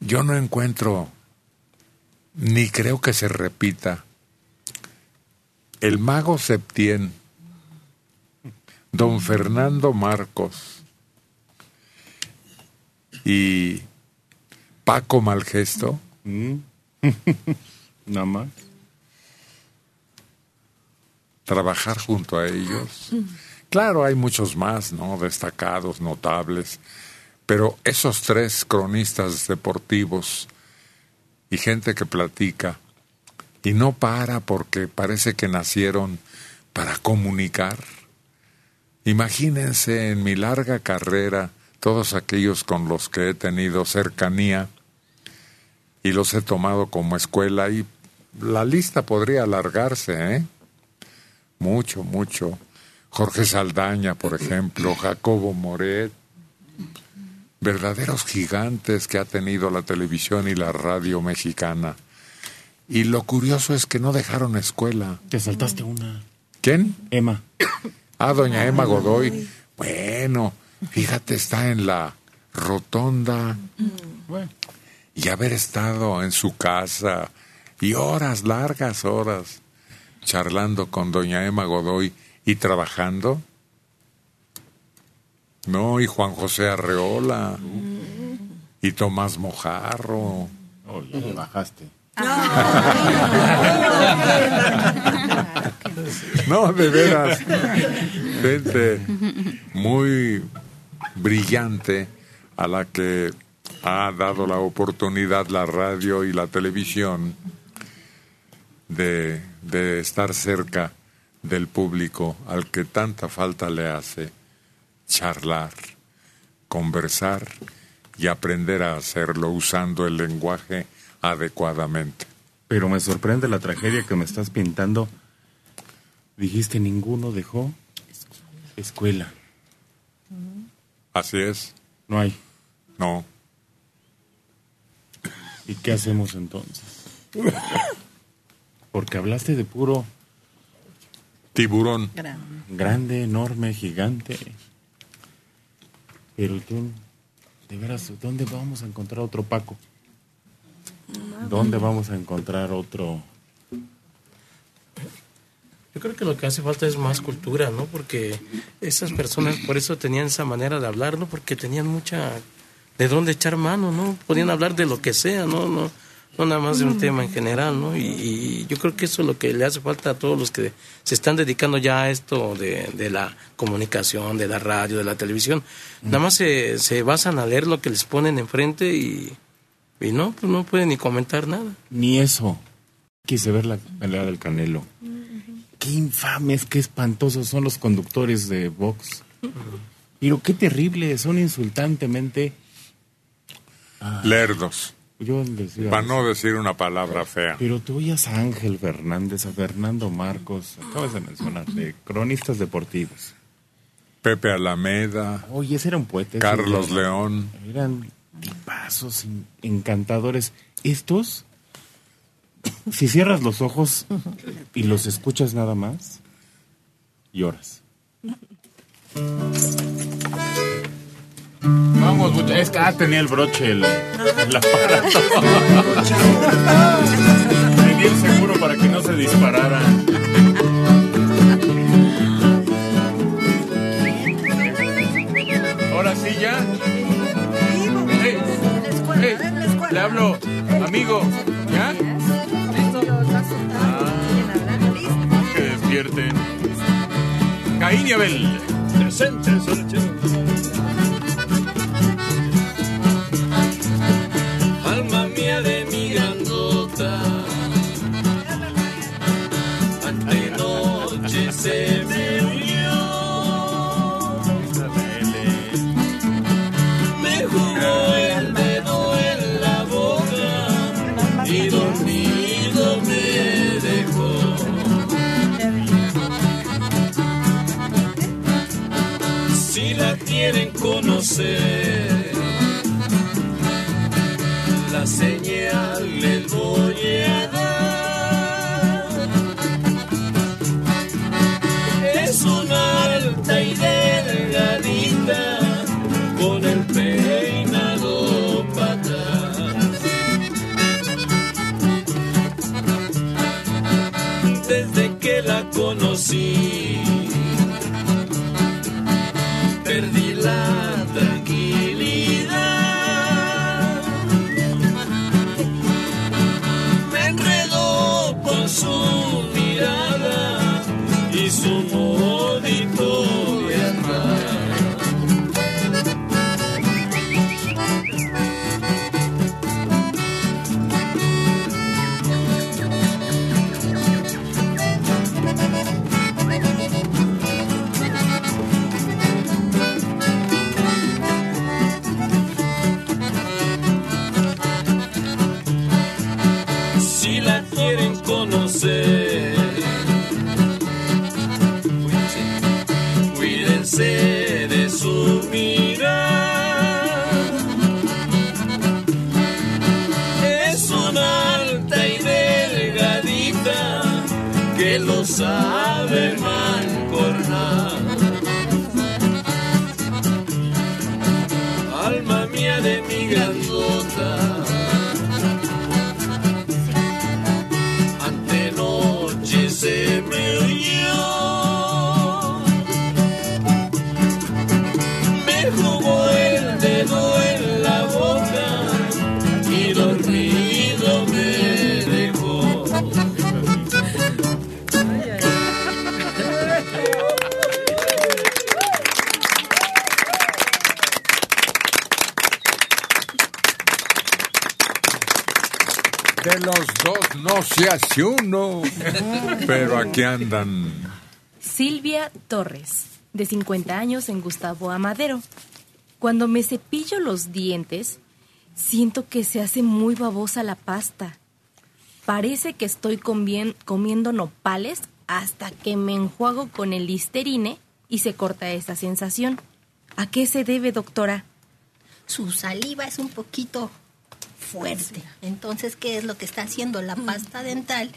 yo no encuentro, ni creo que se repita, el mago Septién, don Fernando Marcos y Paco Malgesto. Nada más. Trabajar junto a ellos. Claro, hay muchos más, ¿no? Destacados, notables, pero esos tres cronistas deportivos y gente que platica y no para porque parece que nacieron para comunicar. Imagínense en mi larga carrera todos aquellos con los que he tenido cercanía y los he tomado como escuela y la lista podría alargarse, ¿eh? Mucho, mucho. Jorge Saldaña, por ejemplo, Jacobo Moret, verdaderos gigantes que ha tenido la televisión y la radio mexicana. Y lo curioso es que no dejaron escuela. Te saltaste una. ¿Quién? Emma. Ah, doña Emma Godoy. Bueno, fíjate, está en la rotonda. Y haber estado en su casa y horas, largas horas, charlando con doña Emma Godoy y trabajando. No, y Juan José Arreola. Y Tomás Mojarro. Oh, le bajaste. No, de veras. Gente muy brillante a la que ha dado la oportunidad la radio y la televisión de, de estar cerca del público al que tanta falta le hace charlar, conversar y aprender a hacerlo usando el lenguaje adecuadamente. Pero me sorprende la tragedia que me estás pintando. Dijiste ninguno dejó escuela. Así es. No hay. No. ¿Y qué hacemos entonces? Porque hablaste de puro tiburón. Grande, enorme, gigante. Pero tú, de veras, ¿dónde vamos a encontrar otro Paco? ¿Dónde vamos a encontrar otro? Yo creo que lo que hace falta es más cultura, ¿no? Porque esas personas por eso tenían esa manera de hablar, ¿no? Porque tenían mucha de dónde echar mano, ¿no? Podían hablar de lo que sea, ¿no? No, no nada más de un tema en general, ¿no? Y, y yo creo que eso es lo que le hace falta a todos los que se están dedicando ya a esto de, de la comunicación, de la radio, de la televisión. Nada más se, se basan a leer lo que les ponen enfrente y, y no, pues no pueden ni comentar nada. Ni eso. Quise ver la pelea del Canelo. Qué infames, qué espantosos son los conductores de Vox. Pero qué terrible, son insultantemente. Lerdos. Yo decía. Para no decir una palabra fea. Pero tú oías a Ángel Fernández, a Fernando Marcos, acabas de mencionar, de cronistas deportivos. Pepe Alameda. Oye, ese era un poeta. Carlos León. Eran tipazos en- encantadores. Estos, si cierras los ojos y los escuchas nada más, lloras. Vamos, es que ah, tenía el broche, el, el aparato. tenía el seguro para que no se disparara. Ahora sí ya. Ey, ey, le hablo, amigo. ¿Ya? Ah, que despierten. Caín y Abel. Alma Si Aquí andan. Silvia Torres, de 50 años en Gustavo Amadero. Cuando me cepillo los dientes, siento que se hace muy babosa la pasta. Parece que estoy comien- comiendo nopales hasta que me enjuago con el listerine y se corta esa sensación. ¿A qué se debe, doctora? Su saliva es un poquito fuerte. Entonces, ¿qué es lo que está haciendo? La pasta dental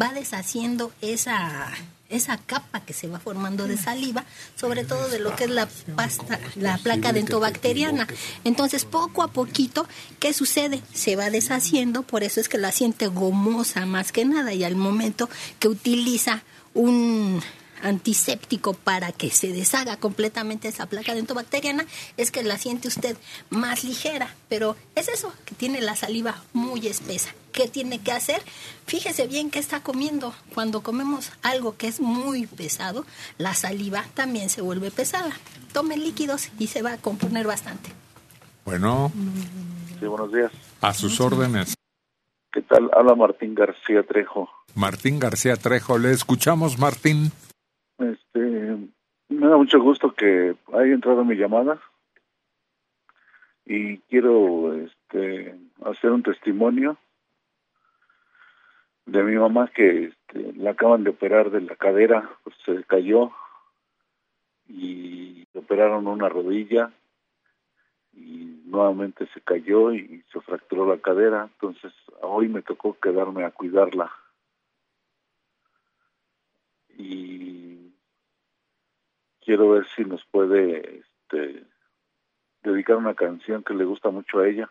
va deshaciendo esa, esa capa que se va formando de saliva, sobre todo de lo que es la pasta, la placa dentobacteriana. Entonces, poco a poquito, ¿qué sucede? Se va deshaciendo, por eso es que la siente gomosa más que nada, y al momento que utiliza un antiséptico para que se deshaga completamente esa placa dentobacteriana es que la siente usted más ligera, pero es eso, que tiene la saliva muy espesa. ¿Qué tiene que hacer? Fíjese bien qué está comiendo. Cuando comemos algo que es muy pesado, la saliva también se vuelve pesada. Tome líquidos y se va a componer bastante. Bueno, Sí, buenos días. a sus órdenes. ¿Qué tal? Habla Martín García Trejo. Martín García Trejo, le escuchamos, Martín. Este, me da mucho gusto que haya entrado mi llamada y quiero este, hacer un testimonio de mi mamá que este, la acaban de operar de la cadera, pues, se cayó y operaron una rodilla y nuevamente se cayó y se fracturó la cadera, entonces hoy me tocó quedarme a cuidarla. Y quiero ver si nos puede este, dedicar una canción que le gusta mucho a ella.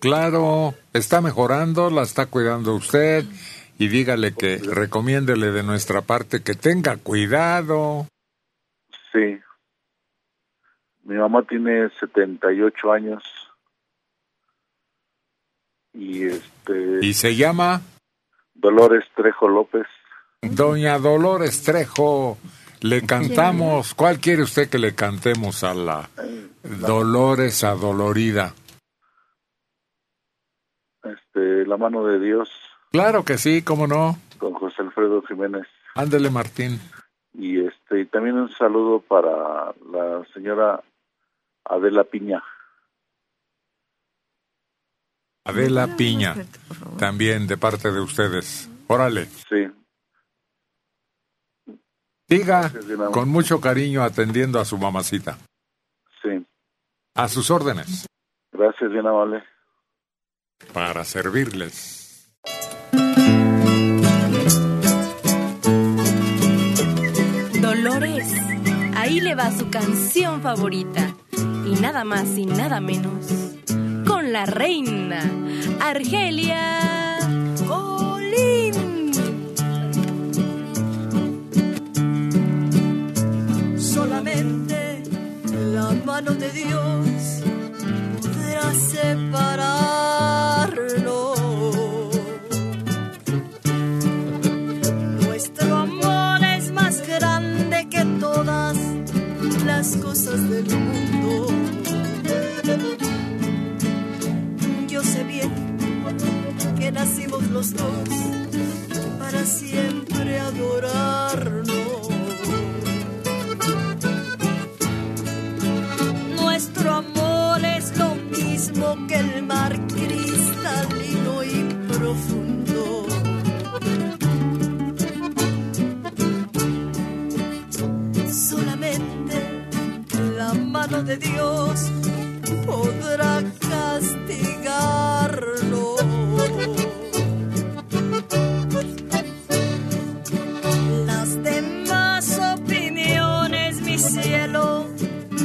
Claro, está mejorando, la está cuidando usted y dígale que recomiéndele de nuestra parte que tenga cuidado. Sí. Mi mamá tiene 78 años. Y este Y se llama Dolores Trejo López. Doña Dolores Trejo. Le cantamos. ¿Cuál quiere usted que le cantemos a la Dolores Adolorida? Este, La mano de Dios Claro que sí, cómo no. con José Alfredo Jiménez. Ándele, Martín. Y este y también un saludo para la señora Adela Piña. Adela Piña, también de parte de ustedes. Órale. Sí. Siga con mucho cariño atendiendo a su mamacita. Sí. A sus órdenes. Gracias, bien amable. Para servirles. Dolores, ahí le va su canción favorita. Y nada más y nada menos. Con la reina, Argelia de Dios podrá separarlo. Nuestro amor es más grande que todas las cosas del mundo. Yo sé bien que nacimos los dos para siempre adorarnos. nuestro amor es lo mismo que el mar cristalino y profundo. Solamente la mano de Dios podrá castigar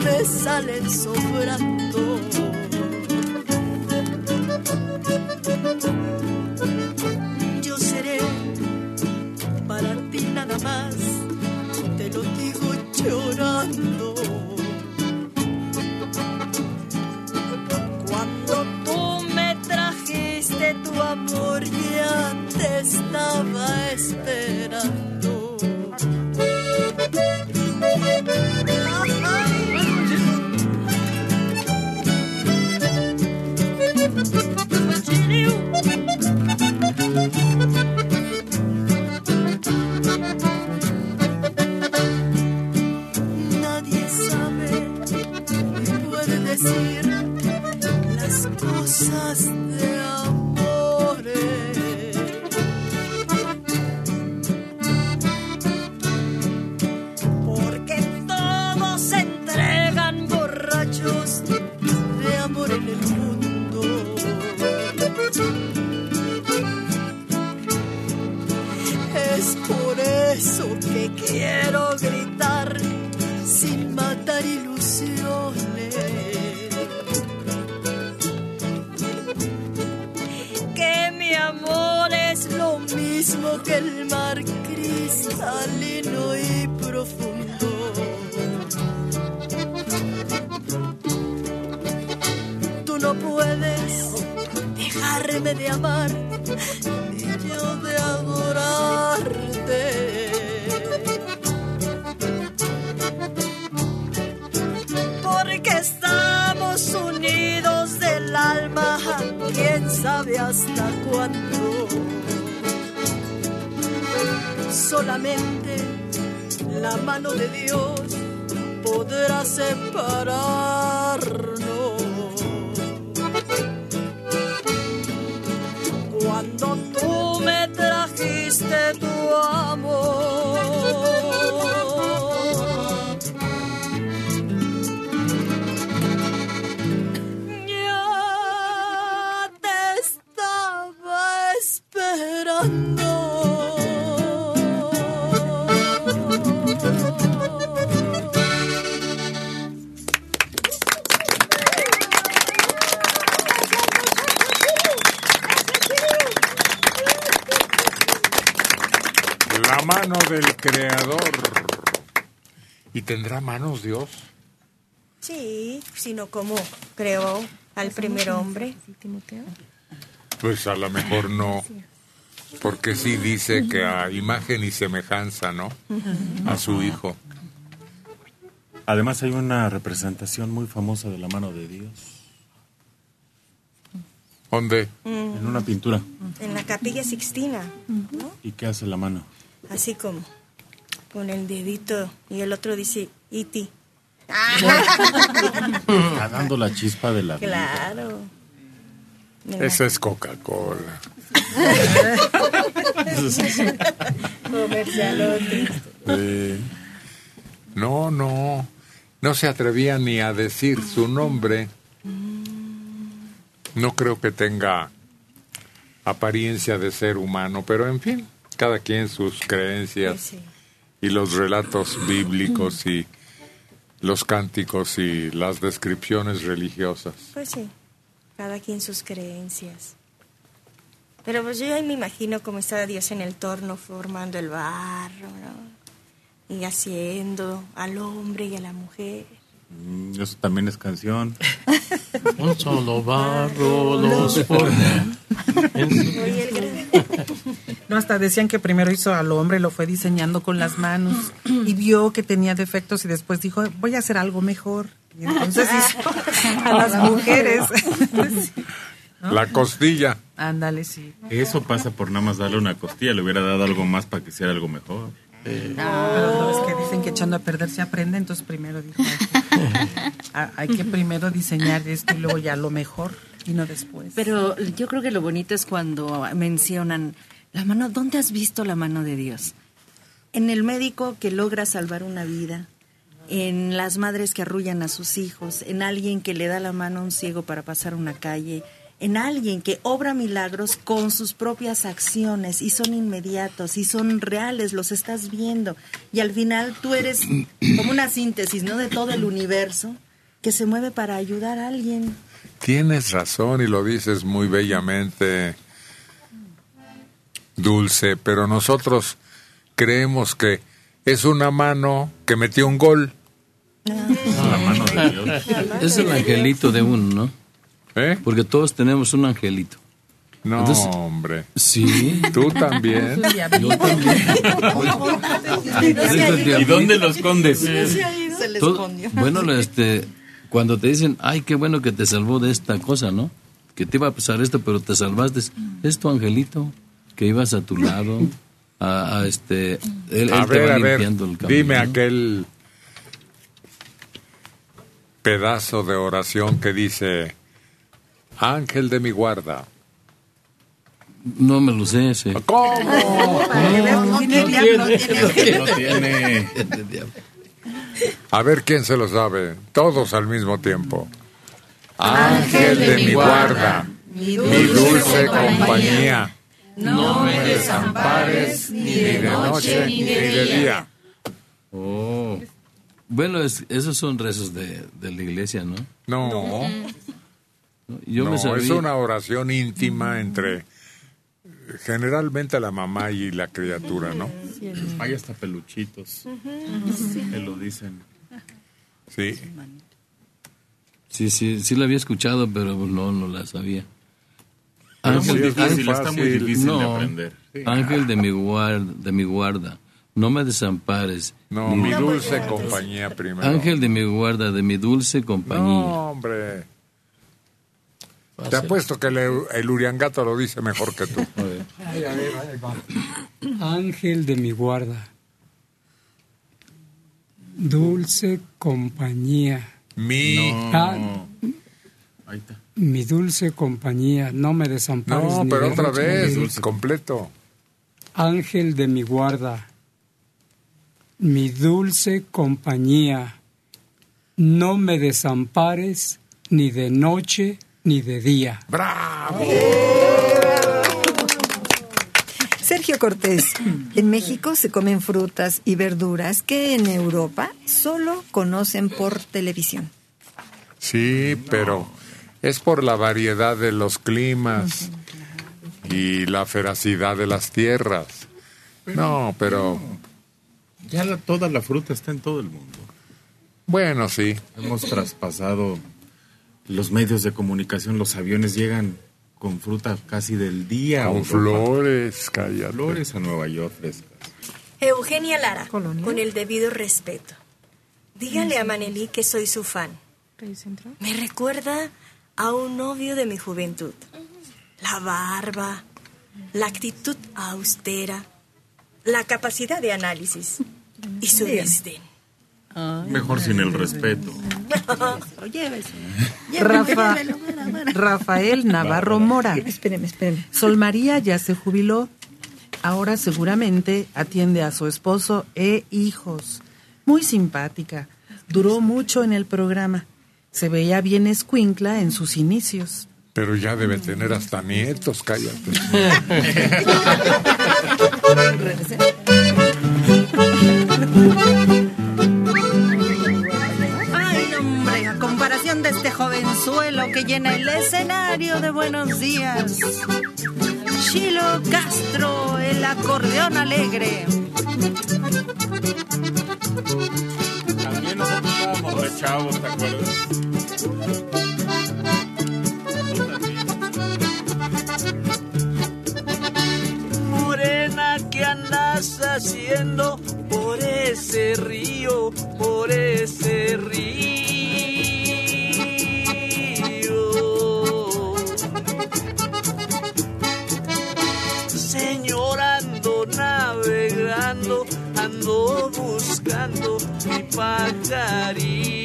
me salen sobrando. Yo seré para ti nada más, te lo digo llorando. Cuando tú me trajiste tu amor, ya te estaba esperando. Puede decir las cosas de amores. De amar de adorarte. porque estamos unidos del alma, quién sabe hasta cuándo. Solamente la mano de Dios podrá separarnos. Sino como creó al primer hombre. Pues a lo mejor no. Porque sí dice que a imagen y semejanza, ¿no? A su hijo. Además hay una representación muy famosa de la mano de Dios. ¿Dónde? En una pintura. En la capilla Sixtina, ¿no? ¿Y qué hace la mano? Así como con el dedito y el otro dice iti. Está dando la chispa de la vida. Claro. Esa es Coca-Cola. Comercialote. Eh, no, no. No se atrevía ni a decir su nombre. No creo que tenga apariencia de ser humano, pero en fin, cada quien sus creencias y los relatos bíblicos y los cánticos y las descripciones religiosas. Pues sí, cada quien sus creencias. Pero pues yo ahí me imagino cómo estaba Dios en el torno formando el barro, ¿no? Y haciendo al hombre y a la mujer. Mm, Eso también es canción. Un solo barro los forma. No, hasta decían que primero hizo al hombre, lo fue diseñando con las manos y vio que tenía defectos y después dijo, voy a hacer algo mejor. Y entonces hizo a las mujeres. ¿No? La costilla. Ándale, sí. Eso pasa por nada más darle una costilla. Le hubiera dado algo más para que hiciera algo mejor. Pero no, es que dicen que echando a perder se aprende, entonces primero dijo, "Ah, hay que primero diseñar esto y luego ya lo mejor y no después. Pero yo creo que lo bonito es cuando mencionan la mano, ¿dónde has visto la mano de Dios? En el médico que logra salvar una vida, en las madres que arrullan a sus hijos, en alguien que le da la mano a un ciego para pasar una calle, en alguien que obra milagros con sus propias acciones y son inmediatos y son reales, los estás viendo y al final tú eres como una síntesis, ¿no? De todo el universo que se mueve para ayudar a alguien. Tienes razón y lo dices muy bellamente, Dulce, pero nosotros creemos que es una mano que metió un gol. La mano de Dios. Es el angelito de uno, ¿no? ¿Eh? Porque todos tenemos un angelito. No, Entonces- hombre. Sí. Tú también. Yo también. ¿Y dónde lo escondes? Se le Todo- escondió. bueno, este, cuando te dicen, ay, qué bueno que te salvó de esta cosa, ¿no? Que te iba a pasar esto, pero te salvaste. Es tu angelito que ibas a tu lado. A, a este, él, a él te ver, va a ver, limpiando el camino. dime aquel pedazo de oración que dice, ángel de mi guarda. No me lo sé ese. ¿Cómo? No, tiene no diablo, tiene. No tiene. A ver quién se lo sabe. Todos al mismo tiempo. Ángel de mi guarda, mi dulce compañía. No me desampares ni de noche ni de día. Oh. Bueno, es- esos son rezos de, de la iglesia, ¿no? No. Yo no, me sabía. es una oración íntima entre generalmente la mamá y la criatura, ¿no? Hay hasta peluchitos que lo dicen. Sí. Sí, sí, sí la había escuchado, pero no, no la sabía. Pero muy difícil, está muy difícil de no, aprender. Sí. Ángel de mi, guarda, de mi guarda, no me desampares. No, mi dulce compañía primero. Ángel de mi guarda, de mi dulce compañía. No, hombre. Te apuesto que el, el Uriangato lo dice mejor que tú. Ángel de mi guarda, dulce compañía. Mi. Ah, Ahí está. mi dulce compañía, no me desampares. No, ni pero de otra noche vez, completo. Ángel de mi guarda, mi dulce compañía, no me desampares ni de noche ni de día. ¡Bravo! Sergio Cortés, en México se comen frutas y verduras que en Europa solo conocen por televisión. Sí, pero es por la variedad de los climas y la feracidad de las tierras. No, pero Ya la- toda la fruta está en todo el mundo. bueno, sí. Hemos traspasado los medios de comunicación, los aviones llegan con fruta casi del día. Con flores, cállate. Flores a Nueva York frescas. Eugenia Lara, con el debido respeto. Dígale a Manelí que soy su fan. Me recuerda a un novio de mi juventud. La barba, la actitud austera, la capacidad de análisis y su Dígame. Mejor sin el respeto. Llévese. Rafa, Rafael Navarro Mora. Espéreme, espéreme. Sol María ya se jubiló. Ahora seguramente atiende a su esposo e hijos. Muy simpática. Duró mucho en el programa. Se veía bien escuincla en sus inicios. Pero ya debe tener hasta nietos, cállate. jovenzuelo que llena el escenario de buenos días. Chilo Castro, el acordeón alegre. También nosotros estábamos de chavos, ¿te acuerdas? Morena, ¿qué andas haciendo por ese río, por ese río? Ando navegando, ando buscando mi pajarillo.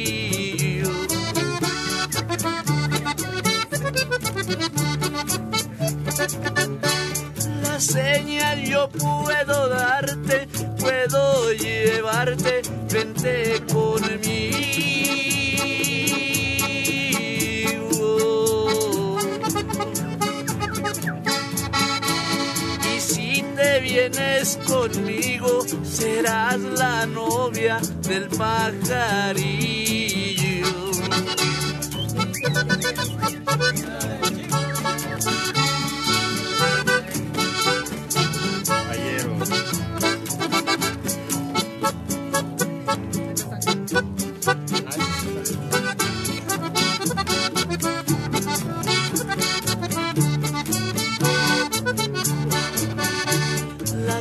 La señal yo puedo darte, puedo llevarte, vente conmigo. Te vienes conmigo, serás la novia del pajarillo.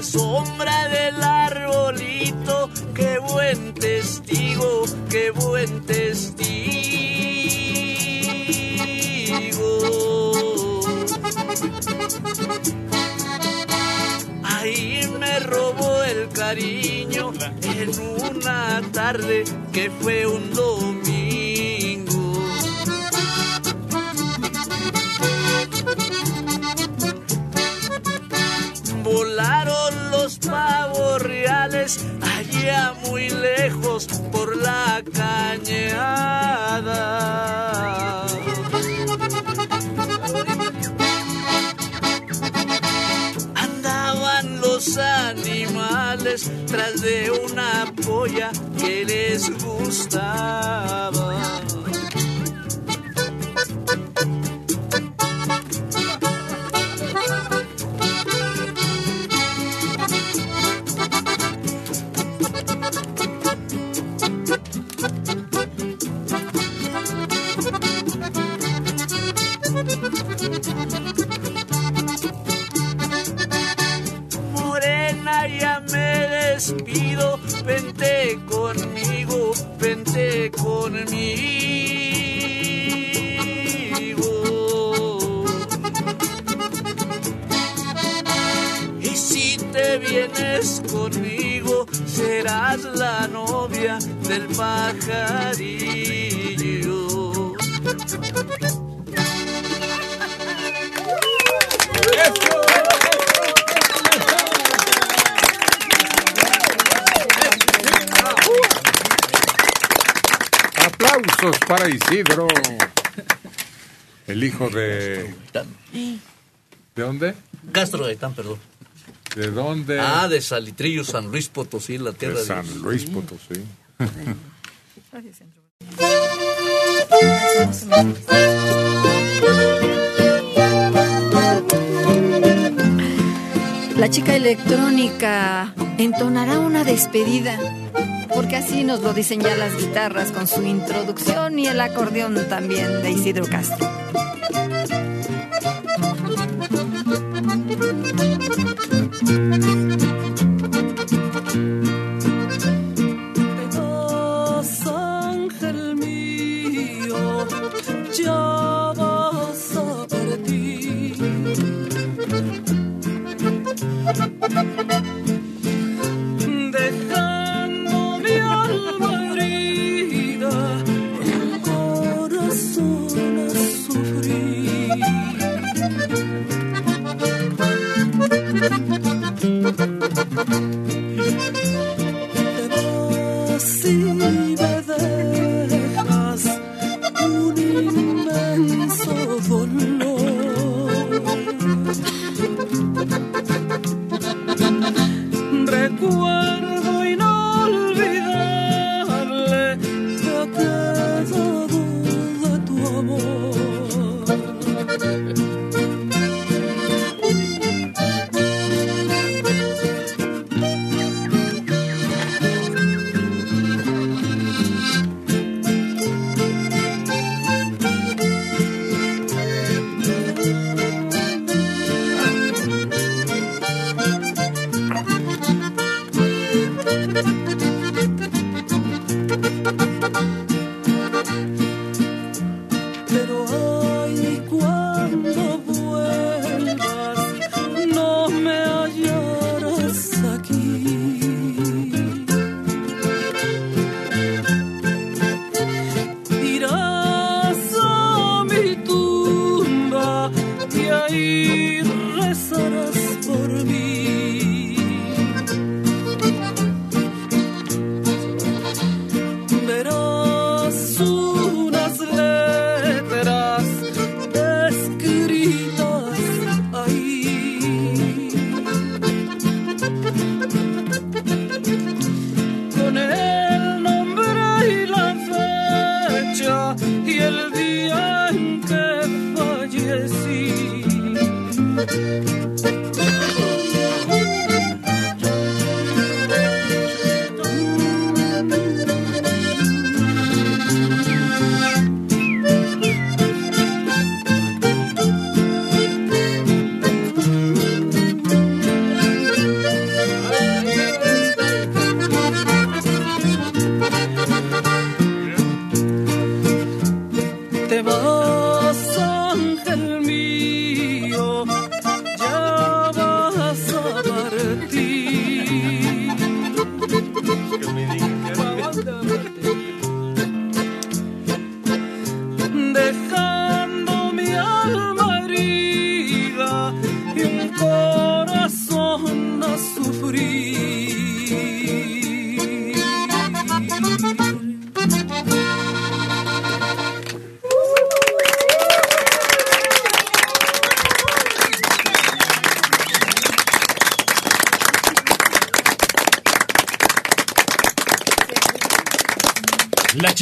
Sombra del arbolito, qué buen testigo, qué buen testigo. Ahí me robó el cariño en una tarde que fue un domingo. Volaron los pavos reales allá muy lejos por la cañada. Andaban los animales tras de una polla que les gustaba. Me despido, vente conmigo, vente conmigo. Y si te vienes conmigo, serás la novia del pajarillo. Aplausos para Isidro, el hijo de... ¿De dónde? Castro Gaitán, perdón. ¿De dónde? Ah, de Salitrillo, San Luis Potosí, la tierra De de San. Luis Potosí. La chica electrónica entonará una despedida, porque así nos lo dicen ya las guitarras con su introducción y el acordeón también de Isidro Castro.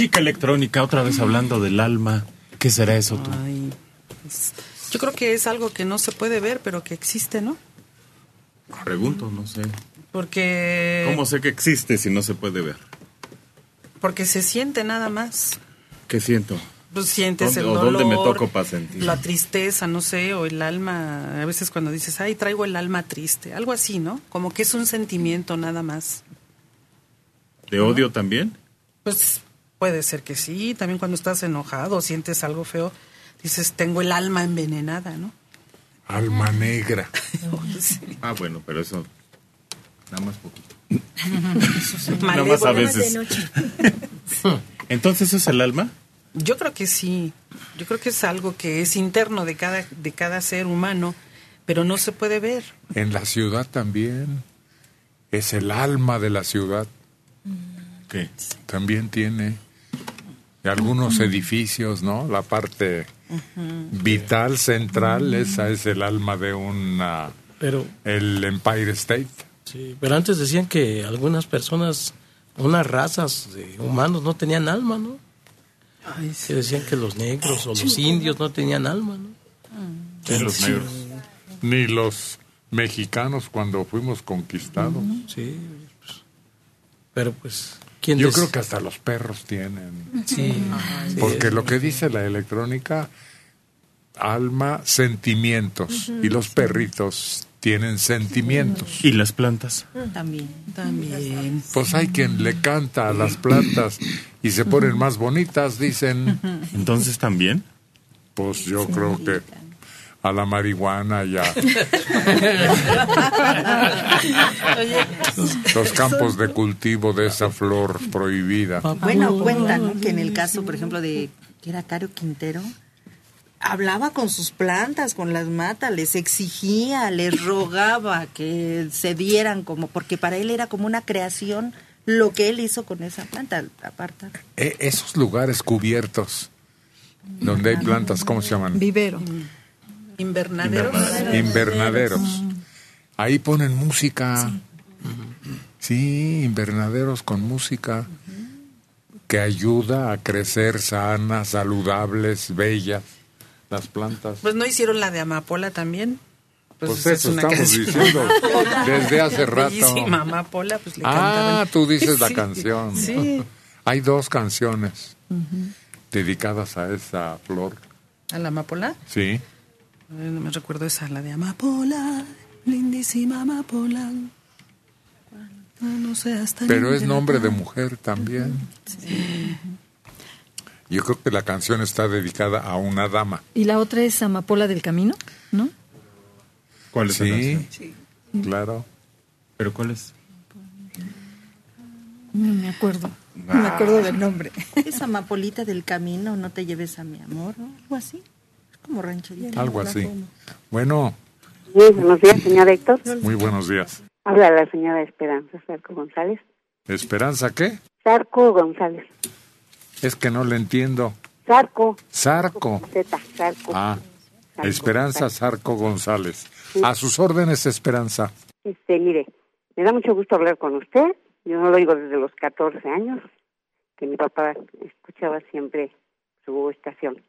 Chica electrónica, otra vez hablando del alma. ¿Qué será eso tú? Pues, yo creo que es algo que no se puede ver, pero que existe, ¿no? Pregunto, no sé. Porque... ¿Cómo sé que existe si no se puede ver? Porque se siente nada más. ¿Qué siento? Pues sientes ¿Dónde- el o dolor. dónde me toco para sentir? La tristeza, no sé, o el alma. A veces cuando dices, ay, traigo el alma triste. Algo así, ¿no? Como que es un sentimiento nada más. ¿De odio también? Pues puede ser que sí. También cuando estás enojado, sientes algo feo, dices, tengo el alma envenenada, ¿no? Alma negra. Ah, bueno, pero eso. Nada más poquito. Nada más a veces. Entonces, ¿eso es el alma? Yo creo que sí. Yo creo que es algo que es interno de cada, de cada ser humano, pero no se puede ver. En la ciudad también. Es el alma de la ciudad. ¿Qué? También tiene algunos edificios, ¿no? La parte vital, central, esa es el alma de una... Pero- El Empire State. Sí, pero antes decían que algunas personas, unas razas de humanos no tenían alma, ¿no? Que decían que los negros o los indios no tenían alma, ¿no? Ni los negros. Ni los mexicanos cuando fuimos conquistados. Sí, pues, pero pues, ¿quién Yo creo que hasta los perros tienen. Sí, Porque lo que dice la electrónica, alma, sentimientos. Y los perritos tienen sentimientos. ¿Y las plantas? También, también. Pues hay quien le canta a las plantas y se ponen más bonitas, dicen. Entonces también. Pues yo creo que a la marihuana y a los campos de cultivo de esa flor prohibida. Bueno, cuentan ¿no? que en el caso, por ejemplo, de que era Caro Quintero, hablaba con sus plantas, con las matas, les exigía, les rogaba que se dieran como, porque para él era como una creación lo que él hizo con esa planta, aparte. E- esos lugares cubiertos donde hay plantas, ¿cómo se llaman? Vivero. Invernaderos. Invernaderos. Ahí ponen música. Sí, invernaderos con música que ayuda a crecer sanas, saludables, bellas las plantas. Pues no hicieron la de Amapola también. Pues es eso una estamos canción. diciendo desde hace rato. Bellísima Amapola, pues le Ah, tú dices la canción. Sí. Hay dos canciones dedicadas a esa flor. ¿A la Amapola? Sí. Ay, no me recuerdo esa, la de Amapola, lindísima Amapola. Cuando no seas tan Pero es nombre de mujer también. Yo creo que la canción está dedicada a una dama. Y la otra es Amapola del Camino, ¿no? ¿Cuál es sí, la canción? Sí. claro. ¿Pero cuál es? No me acuerdo. No me acuerdo del nombre. Esa amapolita del camino, no te lleves a mi amor, ¿no? Algo así. Como rancherita. Algo así. Bueno, Muy buenos días, señor Héctor. muy buenos días. Habla la señora Esperanza Sarco González. ¿Esperanza qué? Sarco González. Es que no le entiendo. Sarco. Zarco. Z, Sarco. Ah, Zarco Esperanza González. Zarco González. A sus órdenes, Esperanza. Este, mire, me da mucho gusto hablar con usted. Yo no lo oigo desde los 14 años, que mi papá escuchaba siempre su estación.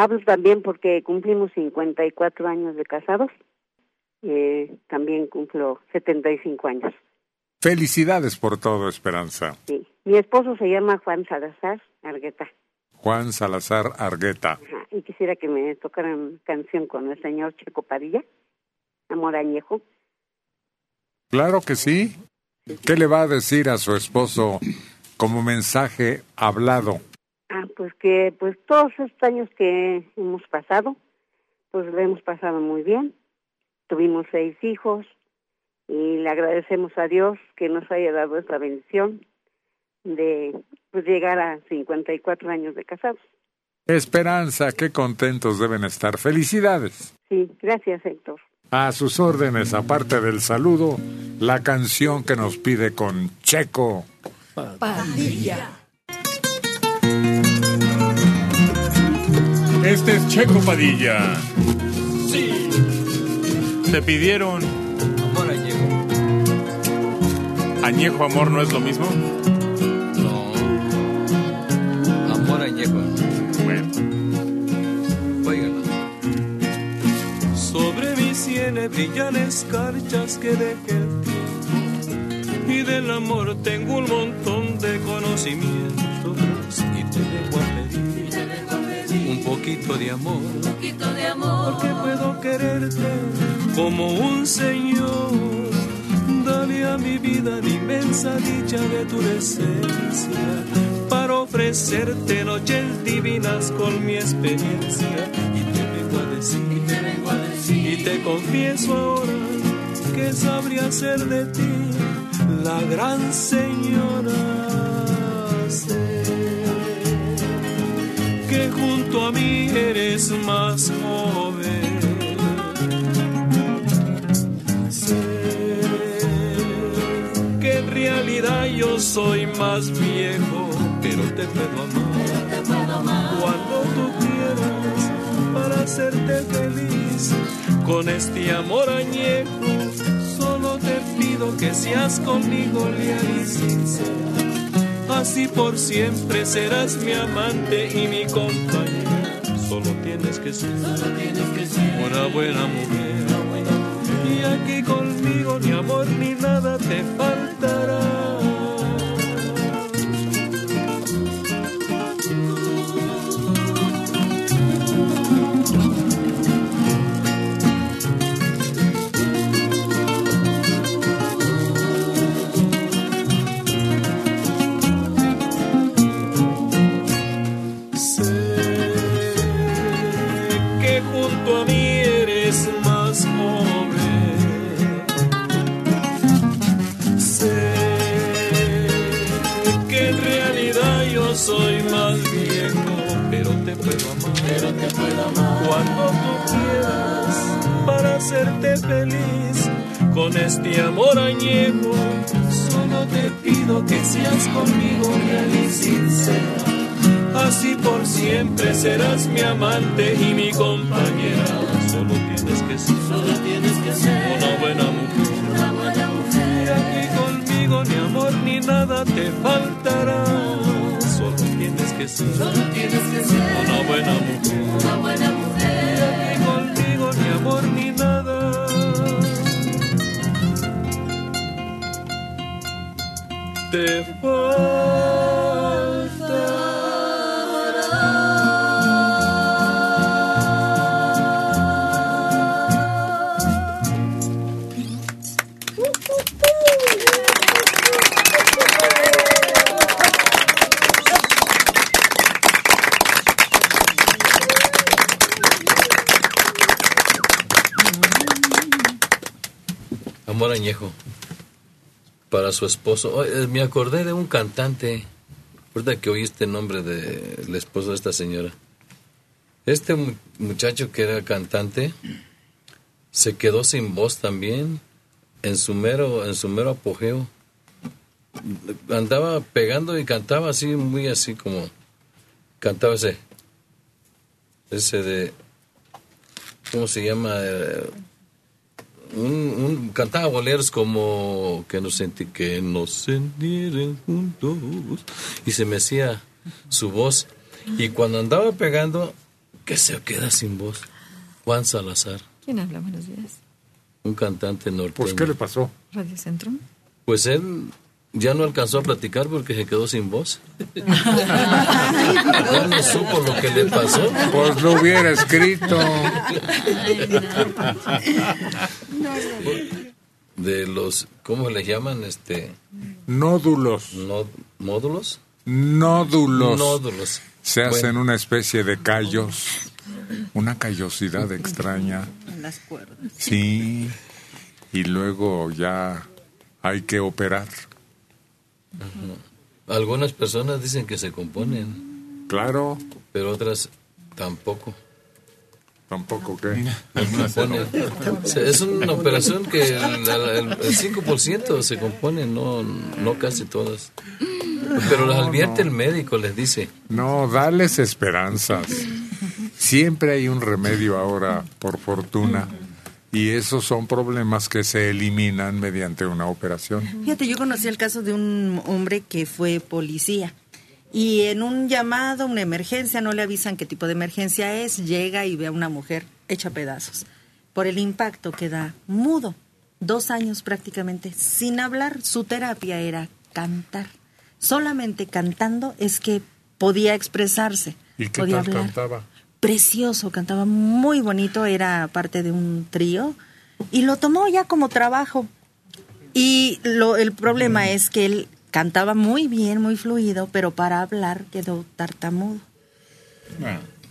Hablo también porque cumplimos 54 años de casados. Eh, también cumplo 75 años. Felicidades por todo, Esperanza. Sí. Mi esposo se llama Juan Salazar Argueta. Juan Salazar Argueta. Ajá, y quisiera que me tocaran canción con el señor Checo Padilla, Amor Añejo. Claro que sí. ¿Qué le va a decir a su esposo como mensaje hablado? Pues que pues todos estos años que hemos pasado, pues lo hemos pasado muy bien. Tuvimos seis hijos y le agradecemos a Dios que nos haya dado esta bendición de pues llegar a 54 años de casados. Esperanza, qué contentos deben estar. Felicidades. Sí, gracias Héctor. A sus órdenes, aparte del saludo, la canción que nos pide con Checo. Padilla. Este es Checo Padilla. Sí. Te pidieron. Amor añejo. ¿Añejo amor no es lo mismo? No. añejo. Bueno. Óigala. Sobre mis sienes brillan escarchas que dejé. Y del amor tengo un montón de conocimientos. Y te dejo a Un poquito de amor. porque puedo quererte como un señor. Dale a mi vida la inmensa dicha de tu decencia para ofrecerte noches divinas con mi experiencia. Y te vengo a decir, y te confieso ahora que sabría ser de ti la gran señora. Junto a mí eres más joven. Sé que en realidad yo soy más viejo, pero te puedo amar cuando tú quieras para hacerte feliz. Con este amor añejo, solo te pido que seas conmigo leal y sincera. Así por siempre serás mi amante y mi compañera. Solo tienes que ser, una buena mujer. Y aquí conmigo ni amor ni nada te faltará. Soy más viejo, pero te puedo amar, pero te puedo amar cuando tú quieras para hacerte feliz. Con este amor añejo, solo te pido que seas conmigo real y sincera. Así por siempre serás mi amante y mi compañera. Solo tienes que ser, solo tienes que ser una buena mujer. Una buena mujer. Y aquí conmigo ni amor ni nada te faltará. Solo tienes que ser, solo tienes que ser una buena mujer. Una buena mujer. Aquí conmigo ni amor ni nada. Te añejo. Para su esposo. Me acordé de un cantante. Ahorita que oí este nombre de el esposo de esta señora. Este mu- muchacho que era cantante se quedó sin voz también en su mero en su mero apogeo. Andaba pegando y cantaba así muy así como cantaba ese ese de ¿cómo se llama? Eh, un, un- cantaba boleros como que nos sentí que nos sentieran juntos y se me hacía su voz y cuando andaba pegando que se queda sin voz Juan Salazar ¿Quién habla? Buenos días. un cantante norteño Pues, ¿qué le pasó? Radio Centro. pues él ya no alcanzó a platicar porque se quedó sin voz ya no supo lo que le pasó Pues lo hubiera escrito. de los cómo le llaman este Nódulos. no- módulos Nódulos. nódulos Se hacen Bueno. una especie de callos. Una callosidad extraña. En las cuerdas. Sí. Y luego ya hay que operar. Algunas personas dicen que se componen. Claro. Pero otras tampoco. Tampoco qué. Es una operación que el, el- el 5% se compone, no, no casi todas. Pero las advierte el médico, les dice. No, dales esperanzas. Siempre hay un remedio ahora, por fortuna. Y esos son problemas que se eliminan mediante una operación. Fíjate, yo conocí el caso de un hombre que fue policía Y en un llamado, una emergencia, no le avisan qué tipo de emergencia es, llega y ve a una mujer hecha pedazos. Por el impacto queda mudo, dos años prácticamente, sin hablar. Su terapia era cantar. Solamente cantando es que podía expresarse. ¿Y qué podía tal cantaba? Precioso, cantaba muy bonito, era parte de un trío y lo tomó ya como trabajo. Y lo, el problema es que él cantaba muy bien, muy fluido, pero para hablar quedó tartamudo.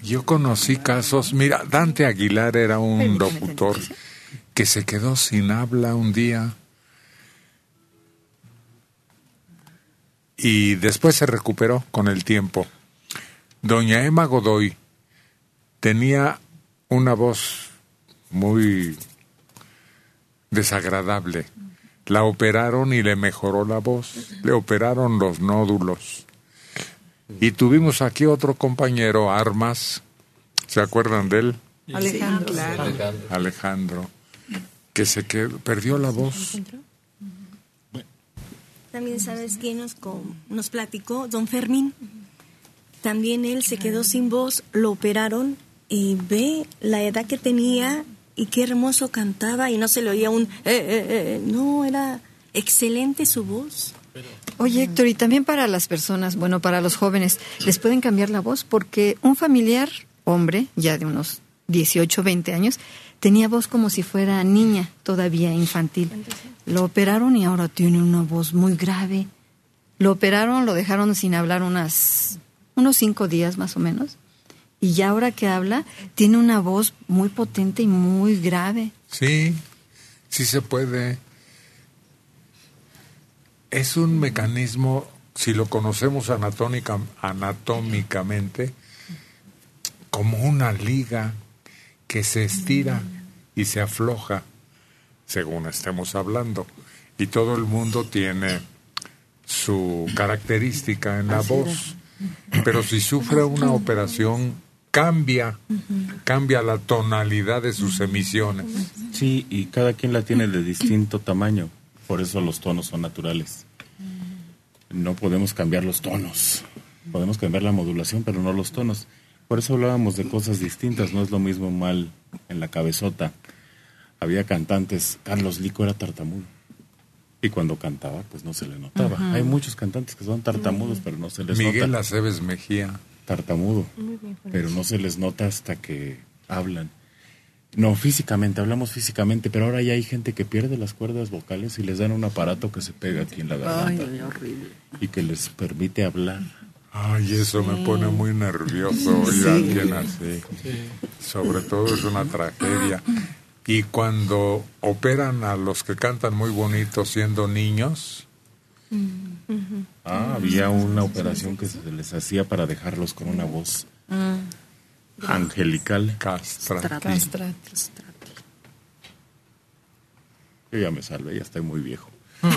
Yo conocí casos, mira, Dante Aguilar era un locutor que se quedó sin habla un día y después se recuperó con el tiempo. Doña Emma Godoy tenía una voz muy desagradable. La operaron y le mejoró la voz, le operaron los nódulos. Y tuvimos aquí otro compañero, Armas, ¿se acuerdan de él? Alejandro. Alejandro, que se quedó, perdió la voz. También sabes quién nos, nos platicó, don Fermín. También él se quedó sin voz, lo operaron y ve la edad que tenía y qué hermoso cantaba y no se le oía un... eh, eh, eh, no, era excelente su voz. Oye, Héctor, y también para las personas, bueno, para los jóvenes, les pueden cambiar la voz porque un familiar, hombre, ya de unos 18, 20 años, tenía voz como si fuera niña, todavía infantil. Lo operaron y ahora tiene una voz muy grave. Lo operaron, lo dejaron sin hablar unas, unos cinco días más o menos. Y ya ahora que habla, tiene una voz muy potente y muy grave. Sí, sí se puede. Es un mecanismo, si lo conocemos anatómica- anatómicamente, como una liga que se estira y se afloja, según estemos hablando. Y todo el mundo tiene su característica en la voz. Pero si sufre una operación, cambia, cambia la tonalidad de sus emisiones. Sí, y cada quien la tiene de distinto tamaño. Por eso los tonos son naturales. No podemos cambiar los tonos. Podemos cambiar la modulación, pero no los tonos. Por eso hablábamos de cosas distintas. No es lo mismo mal en la cabezota. Había cantantes. Carlos Lico era tartamudo. Y cuando cantaba, pues no se le notaba. Hay muchos cantantes que son tartamudos, pero no se les Miguel nota. Aceves Mejía. Tartamudo. Pero no se les nota hasta que hablan. No, físicamente, hablamos físicamente, pero ahora ya hay gente que pierde las cuerdas vocales y les dan un aparato que se pega aquí en la garganta horrible. y que les permite hablar. Ay, eso me pone muy nervioso oír a alguien así. Sobre todo es una tragedia. Y cuando operan a los que cantan muy bonito siendo niños, Ah, había una operación que se les hacía para dejarlos con una voz angelical. Castrati. Yo ya me salvé, ya estoy muy viejo.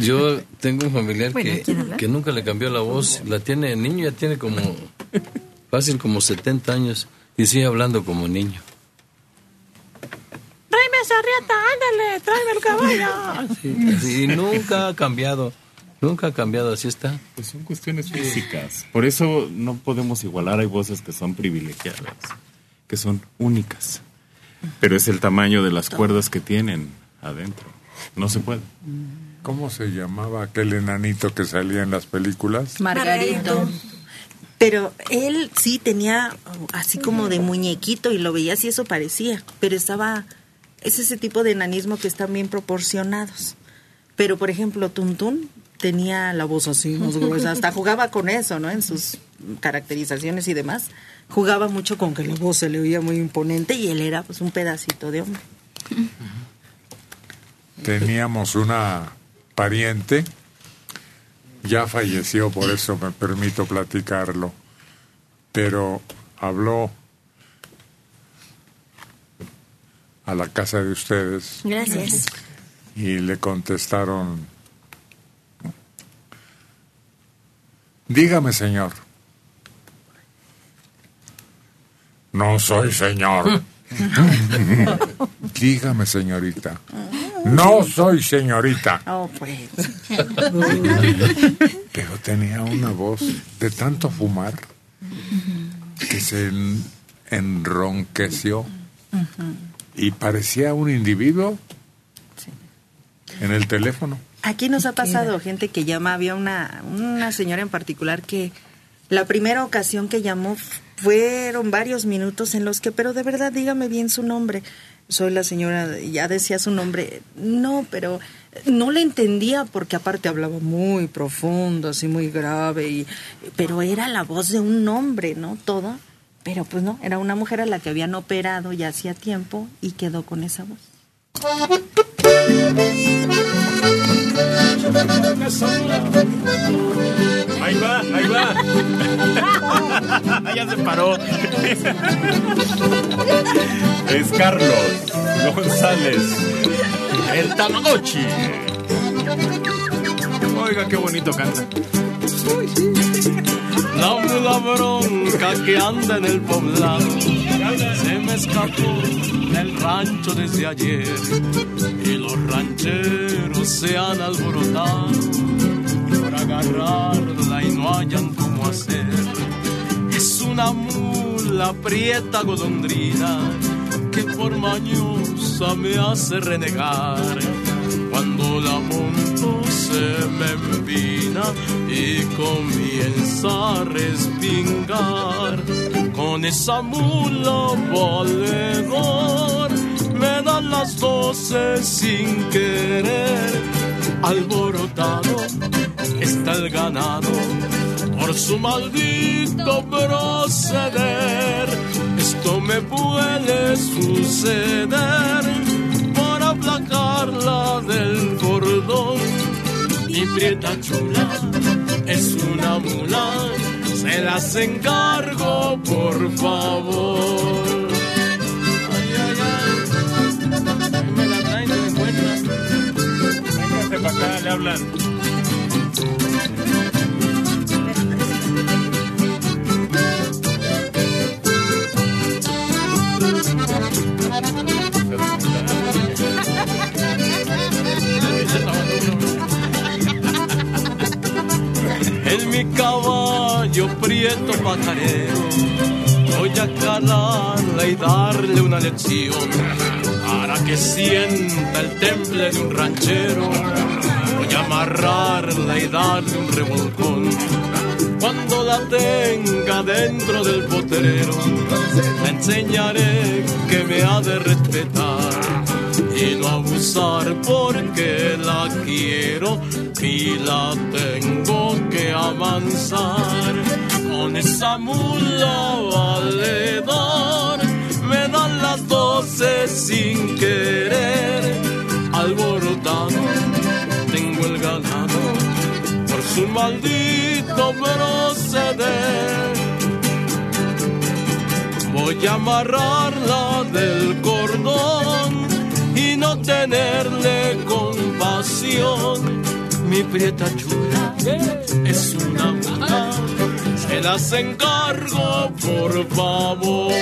Yo tengo un familiar Bueno, que, que nunca le cambió la voz. La tiene el niño, ya tiene como fácil como 70 años y sigue hablando como niño. Tráeme esa riata, ándale, tráeme el caballo. Sí, y nunca ha cambiado. Nunca ha cambiado, así está. Pues son cuestiones físicas. Por eso no podemos igualar. Hay voces que son privilegiadas, que son únicas. Pero es el tamaño de las cuerdas que tienen adentro. No se puede. ¿cómo se llamaba aquel enanito que salía en las películas? Margarito. Pero él sí tenía así como de muñequito y lo veías y eso parecía, pero estaba, es ese tipo de enanismo que están bien proporcionados. Pero por ejemplo, Tuntún tenía la voz así, más gruesa, hasta jugaba con eso, ¿no? En sus caracterizaciones y demás. Jugaba mucho con que la voz se le oía muy imponente y él era pues un pedacito de hombre. Teníamos una pariente, ya falleció, por eso me permito platicarlo, pero habló a la casa de ustedes Gracias. y le contestaron, dígame señor. No soy señor. dígame señorita. No soy señorita. Oh, pues. Pero tenía una voz de tanto fumar que se en- enronqueció y parecía un individuo en el teléfono. Aquí nos ha pasado gente que llama, había una, una señora en particular que la primera ocasión que llamó fueron varios minutos en los que, pero de verdad dígame bien su nombre. Soy la señora, ya decía su nombre. No, pero no le entendía porque aparte hablaba muy profundo, así muy grave, y, pero era la voz de un hombre, ¿no? Todo. Pero pues no, era una mujer a la que habían operado ya hacía tiempo y quedó con esa voz. Ahí va, ahí va. ya se paró. es Carlos González, el Tamagotchi. Oiga, qué bonito canta. La mula bronca que anda en el poblado se me escapó del rancho desde ayer y los rancheros se han alborotado por agarrarla y no hayan cómo hacer. Es una mula prieta golondrina que por mañosa me hace renegar. Cuando la monto se me empina y comienza a respingar. Con esa mula valedor me dan las doce sin querer. Alborotado está el ganado por su maldito proceder. Esto me puede suceder por aplacarla del cordón. Mi prieta chula es una mula, se las encargo por favor. Ay, ay, ay, me la traen, no me encuentran. Véngase para acá, le hablan. Mi caballo prieto pajarero voy a calarla y darle una lección para que sienta el temple de un ranchero. Voy a amarrarla y darle un revolcón. Cuando la tenga dentro del potrero, le enseñaré que me ha de respetar no abusar porque la quiero y la tengo que amansar. Con esa mula valedor me dan las doce sin querer. Alborotado tengo el ganado por su maldito proceder. Voy a amarrarla del cordón no tenerle compasión. Mi prieta chula es una mula, se las encargo por favor.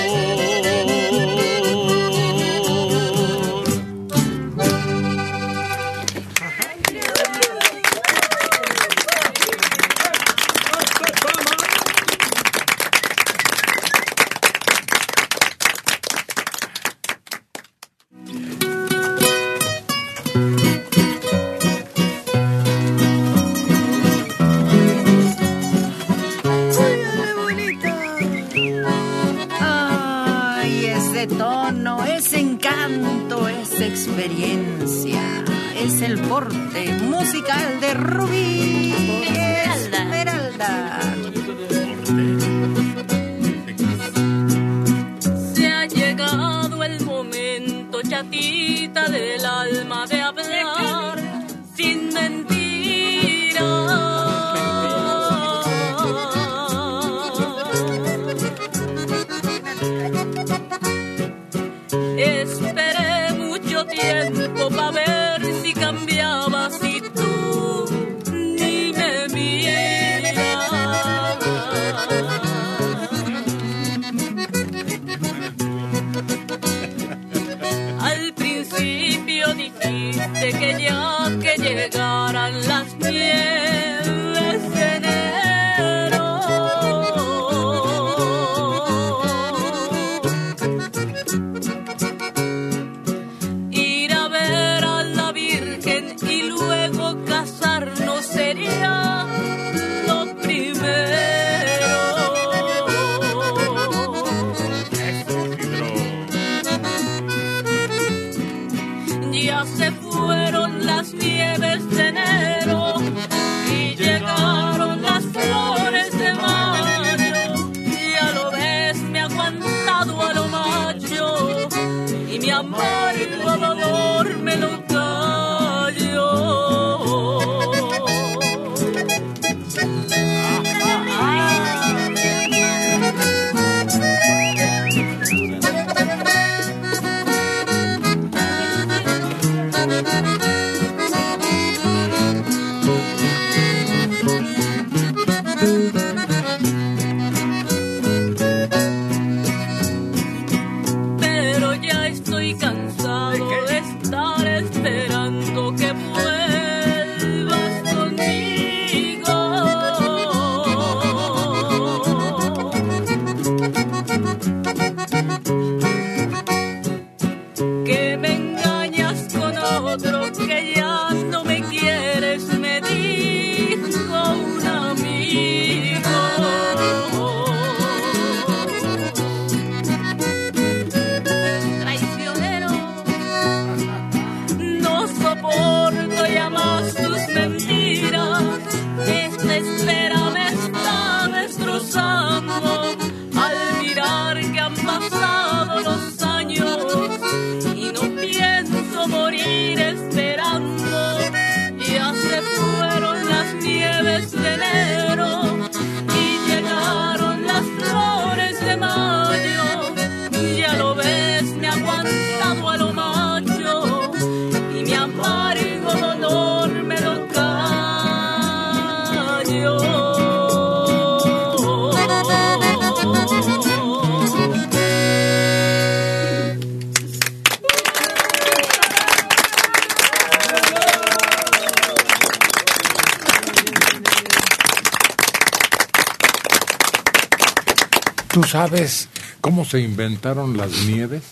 Sabes cómo se inventaron las nieves?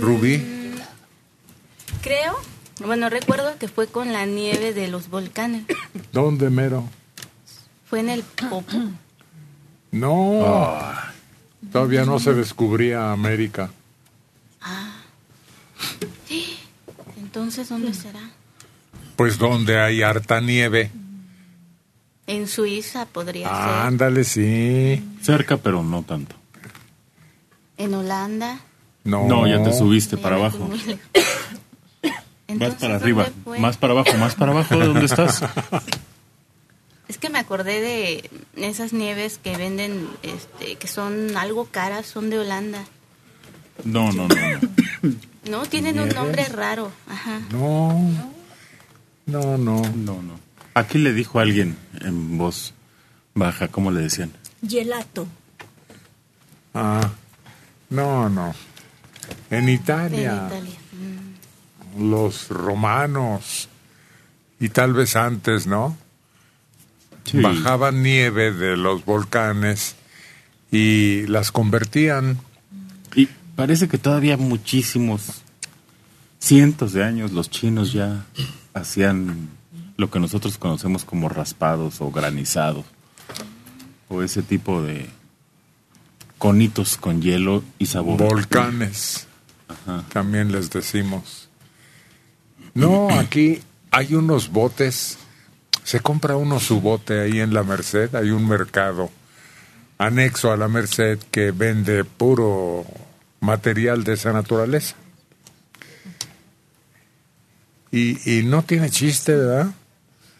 Rubí. Creo, bueno, recuerdo que fue con la nieve de los volcanes. ¿Dónde mero? Fue en el Popo. No. Ah. Todavía no se descubría América. Ah. Entonces, ¿dónde será? Pues donde hay harta nieve. En Suiza podría ser. Ándale, sí. Cerca, pero no tanto. En Holanda. No. No, ya te subiste para Ya abajo. Entonces, para arriba. Más para abajo, más para abajo. ¿De dónde estás? Es que me acordé de esas nieves que venden, este, que son algo caras, son de Holanda. No, no, no. no. No, tienen un ¿Nieves? nombre raro. Ajá. No. No, no. No, no. Aquí le dijo alguien en voz baja, ¿cómo le decían? Gelato. Ah. No, no. En Italia. En Italia. Los romanos. Y tal vez antes, ¿no? Sí. Bajaban nieve de los volcanes y las convertían. Y parece que todavía muchísimos, cientos de años, los chinos ya hacían lo que nosotros conocemos como raspados o granizados. O ese tipo de conitos con hielo y sabor. Volcanes. Ajá. También les decimos. No, aquí hay unos botes. Se compra uno su bote ahí en la Merced. Hay un mercado anexo a la Merced que vende puro material de esa naturaleza. Y, y no tiene chiste, ¿verdad?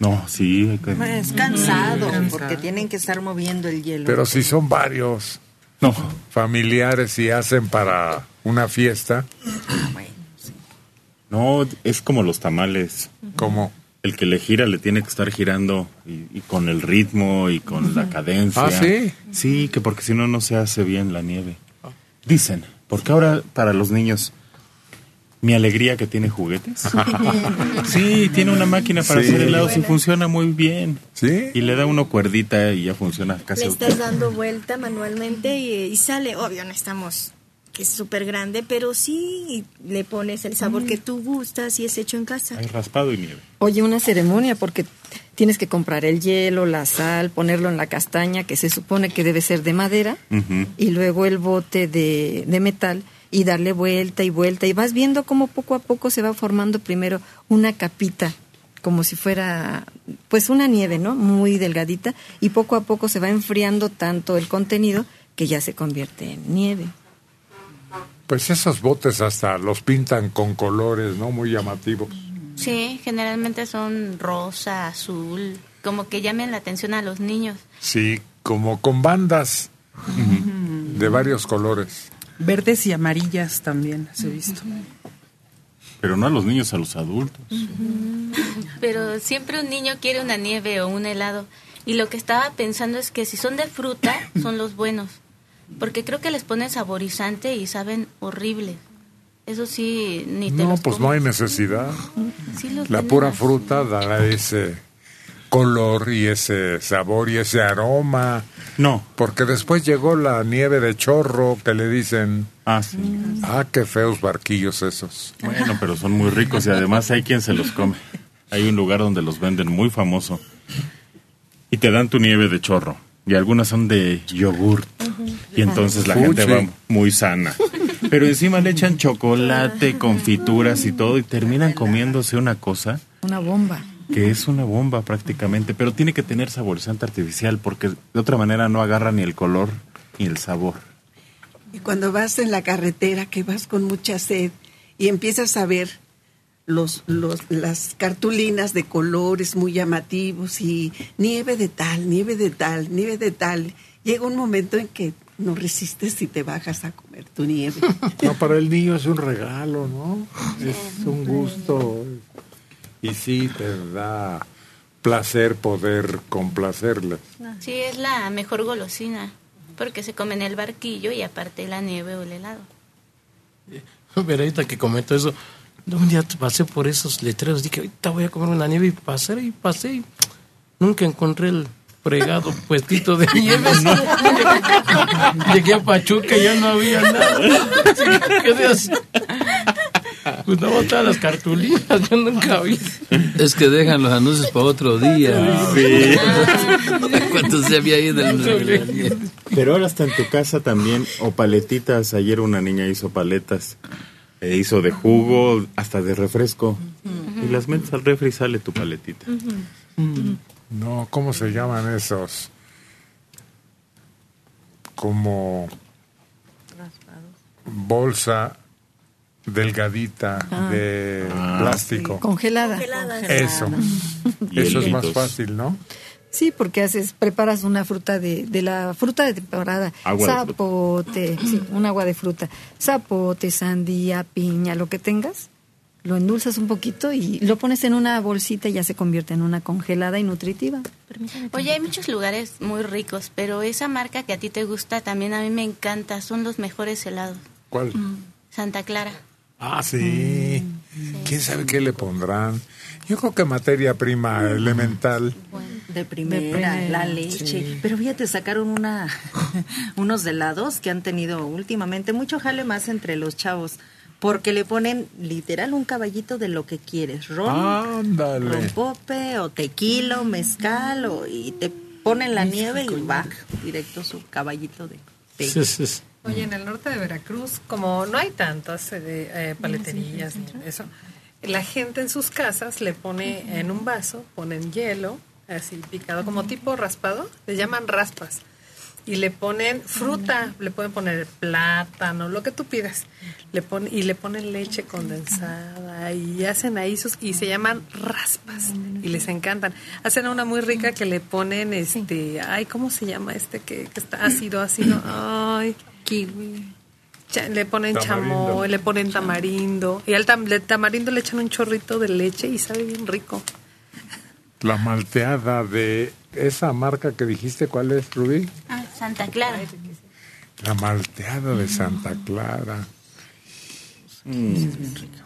No, sí. hay que- Es cansado, porque tienen que estar moviendo el hielo. Pero si son varios no. familiares y hacen para una fiesta, No, es como los tamales. ¿Cómo? El que le gira le tiene que estar girando y, y con el ritmo y con la cadencia. Ah, ¿sí? Sí, que porque si no, no se hace bien la nieve. Dicen, porque ahora para los niños mi alegría que tiene juguetes. sí, tiene una máquina para Sí. hacer helados y funciona muy bien. Sí. Y le da uno cuerdita y ya funciona casi. Le estás dando vuelta manualmente y, y sale, obvio, no estamos, que es súper grande, pero sí le pones el sabor que tú gustas y es hecho en casa. Hay raspado y nieve. Oye, una ceremonia porque tienes que comprar el hielo, la sal, ponerlo en la castaña, que se supone que debe ser de madera, y luego el bote de, de metal y darle vuelta y vuelta. Y vas viendo cómo poco a poco se va formando primero una capita, como si fuera pues una nieve, ¿no? Muy delgadita, y poco a poco se va enfriando tanto el contenido que ya se convierte en nieve. Pues esos botes hasta los pintan con colores, ¿no? Muy llamativos. Sí, generalmente son rosa, azul, como que llamen la atención a los niños. Sí, como con bandas de varios colores. Verdes y amarillas también, se he visto. Pero no a los niños, a los adultos. Pero siempre un niño quiere una nieve o un helado. Y lo que estaba pensando es que si son de fruta, son los buenos. Porque creo que les ponen saborizante y saben horribles. Eso sí, ni te No, los pues no hay necesidad. Sí los La pura así. fruta dará ese color y ese sabor y ese aroma. No. Porque después llegó la nieve de chorro que le dicen. Ah, sí. Ah, qué feos barquillos esos. Bueno, pero son muy ricos y además hay quien se los come. Hay un lugar donde los venden muy famoso. Y te dan tu nieve de chorro. Y algunas son de yogur. Y entonces la gente va muy sana. Pero encima le echan chocolate, confituras y todo y terminan comiéndose una cosa Una bomba. Que es una bomba prácticamente, pero tiene que tener saborizante artificial porque de otra manera no agarra ni el color ni el sabor. Y cuando vas en la carretera, que vas con mucha sed y empiezas a ver los, los, las cartulinas de colores muy llamativos y nieve de tal, nieve de tal, nieve de tal, llega un momento en que no resistes y te bajas a comer tu nieve. No, para el niño es un regalo, ¿no? Es un gusto. Y sí, te da placer poder complacerles. Sí, es la mejor golosina. Porque se come en el barquillo y aparte la nieve o el helado. Pero ahorita que comentó eso, un día pasé por esos letreros, dije, ahorita voy a comer una nieve y pasé y pasé y nunca encontré el fregado puestito de nieve. Llegué a Pachuca y ya no había nada. Quedé así. Pues no todas las cartulinas, yo nunca vi. Es que dejan los anuncios para otro día. Sí. ¿Cuánto se había ido el Pero ahora hasta en tu casa también, o paletitas. Ayer una niña hizo paletas. E hizo de jugo, hasta de refresco. Y las metes al refri y sale tu paletita. No, ¿cómo se llaman esos? Como bolsa delgadita de plástico. Congelada. Eso. Eso es más fácil, ¿no? Sí, porque haces, preparas una fruta de, de la fruta de temporada. Agua de fruta. Zapote, sí, un agua de fruta. Zapote, sandía, piña, lo que tengas. Lo endulzas un poquito y lo pones en una bolsita y ya se convierte en una congelada y nutritiva. Oye, hay muchos lugares muy ricos, pero esa marca que a ti te gusta también a mí me encanta. Son los mejores helados. ¿Cuál? Santa Clara. Ah, sí. ¿Quién sabe qué le pondrán? Yo creo que materia prima elemental. De primera, primera, la leche. sí. Pero fíjate, sacaron una, unos helados que han tenido últimamente mucho jale más entre los chavos. Porque le ponen literal un caballito de lo que quieres. Ron, Ándale. rompope o tequila o mezcal o, y te ponen la nieve y va directo su caballito de té. Oye, en el norte de Veracruz, como no hay tantas eh, eh, paleterías ni eso, la gente en sus casas le pone en un vaso, ponen hielo, así picado, como tipo raspado, le llaman raspas. Y le ponen fruta, le pueden poner plátano, lo que tú pidas. Le ponen, y le ponen leche condensada y hacen ahí sus, y se llaman raspas y les encantan. Hacen una muy rica que le ponen este, ay, ¿cómo se llama este que, que está ácido, ácido? Ay, kiwi. Cha- le ponen Tamarindo. chamoy, le ponen tamarindo y al tam- le- tamarindo le echan un chorrito de leche y sabe bien rico. La malteada de esa marca que dijiste, ¿cuál es, Rubí? Ah, Santa Clara. La malteada de Santa Clara.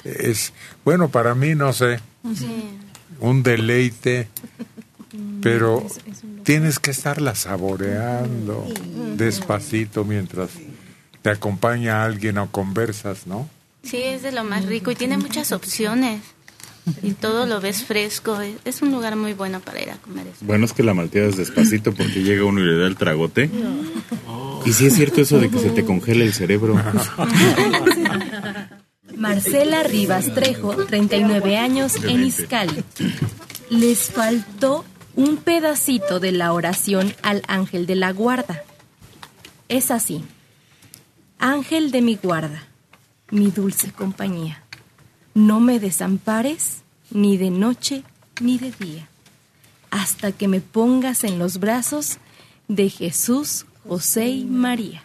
Es, bueno, para mí, no sé, un deleite, pero tienes que estarla saboreando despacito mientras te acompaña alguien o conversas, ¿no? Sí, es de lo más rico y tiene muchas opciones. Y todo lo ves fresco. Es- un lugar muy bueno para ir a comer eso. Bueno, es que la malteadas despacito porque llega uno y le da el tragote. Y sí es cierto eso de que se te congela el cerebro. Marcela Rivas Trejo, 39 años, en Izcali. Les faltó un pedacito de la oración al ángel de la guarda. Es así. Ángel de mi guarda, mi dulce compañía, no me desampares ni de noche ni de día, hasta que me pongas en los brazos de Jesús, José y María.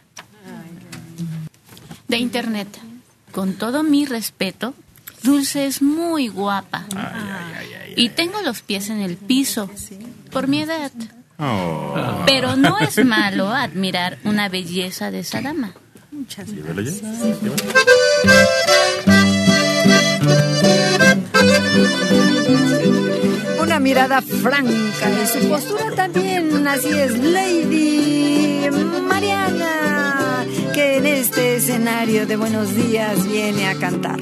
De internet. Con todo mi respeto, Dulce es muy guapa. Y tengo los pies en el piso por mi edad. Oh. Pero no es malo admirar una belleza de esa dama. Llévalo ya. Una mirada franca y su postura también, así es, Lady Mariana, que en este escenario de Buenos Días viene a cantar.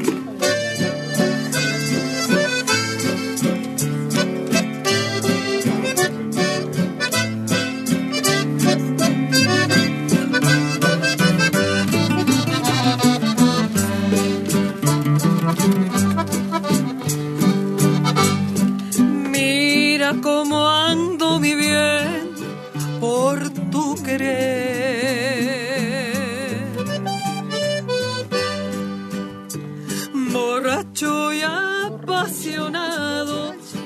Mira cómo ando mi bien por tu querer. Borracho y apasionado,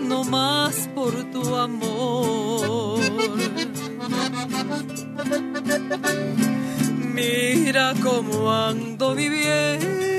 no más por tu amor. Mira cómo ando mi bien.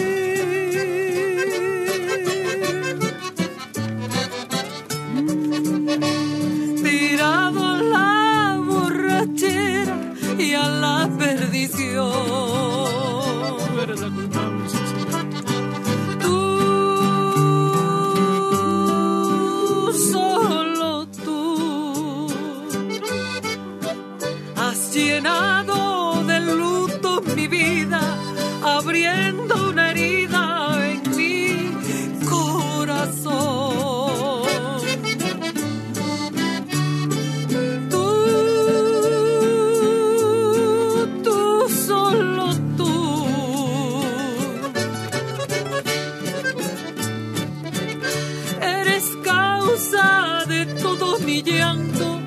Mi llanto,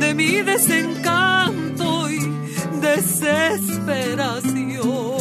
de mi desencanto y desesperación.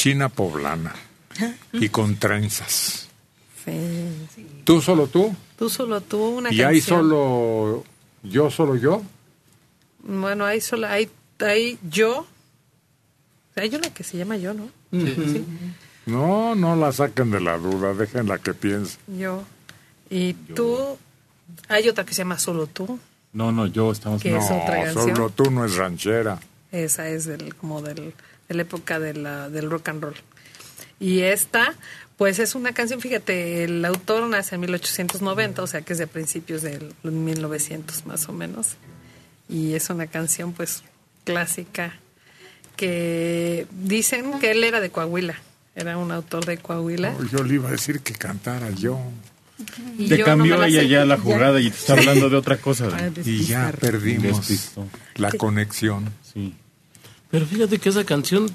China poblana y con trenzas. ¿Tú solo tú? Tú solo tú, una ¿Y canción. hay solo yo, solo yo? Bueno, hay solo, hay, hay yo. Hay una que se llama yo, ¿no? Sí. No, no la saquen de la duda, déjenla que piense. Yo. Y tú. Hay otra que se llama Solo tú. No, no, yo estamos... ¿Qué es no, otra canción? solo tú no es ranchera. Esa es del, como del, de la época de la, del rock and roll. Y esta, pues es una canción, fíjate, el autor nace en 1890, o sea que es de principios del 1900 más o menos. Y es una canción, pues, clásica, que dicen que él era de Coahuila, era un autor de Coahuila. No, yo le iba a decir que cantara yo. Y Te yo cambió no ella ya la jugada y te está hablando de otra cosa. Y ya perdimos Despistó. la conexión. Sí. Pero fíjate que esa canción,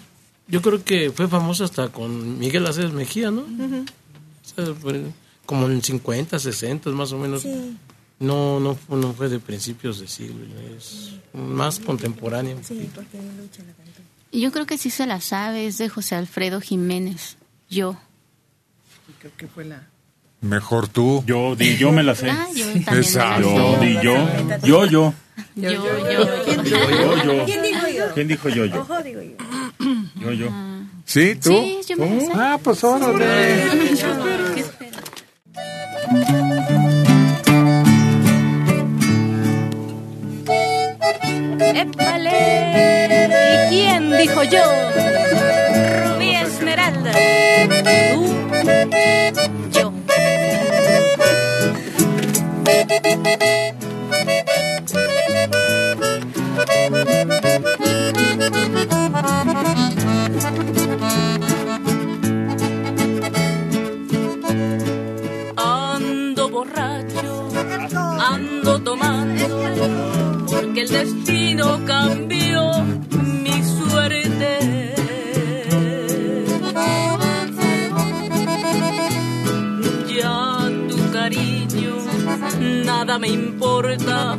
yo creo que fue famosa hasta con Miguel Aceves Mejía, ¿no? O sea, fue como en 50, 60 más o menos. Sí. No, no, no fue de principios de siglo, es más contemporáneo. Sí, porque Lucha la cantó. Y Yo creo que sí se la sabe, es de José Alfredo Jiménez. Yo. Creo que fue la... Mejor tú. Yo, di, yo me la sé. Ah, yo. Yo, di, yo. Yo, yo. Yo, yo, ¿Quién dijo Yo, yo. ¿Quién dijo yo? ¿Quién dijo yo, yo? Ojo, digo yo. Yo, yo. ¿Sí? ¿Tú? Sí, yo me la sé. Ah, pues órale. ¡Épale! ¿Y quién dijo yo? Destino cambió mi suerte. Ya tu cariño, nada me importa,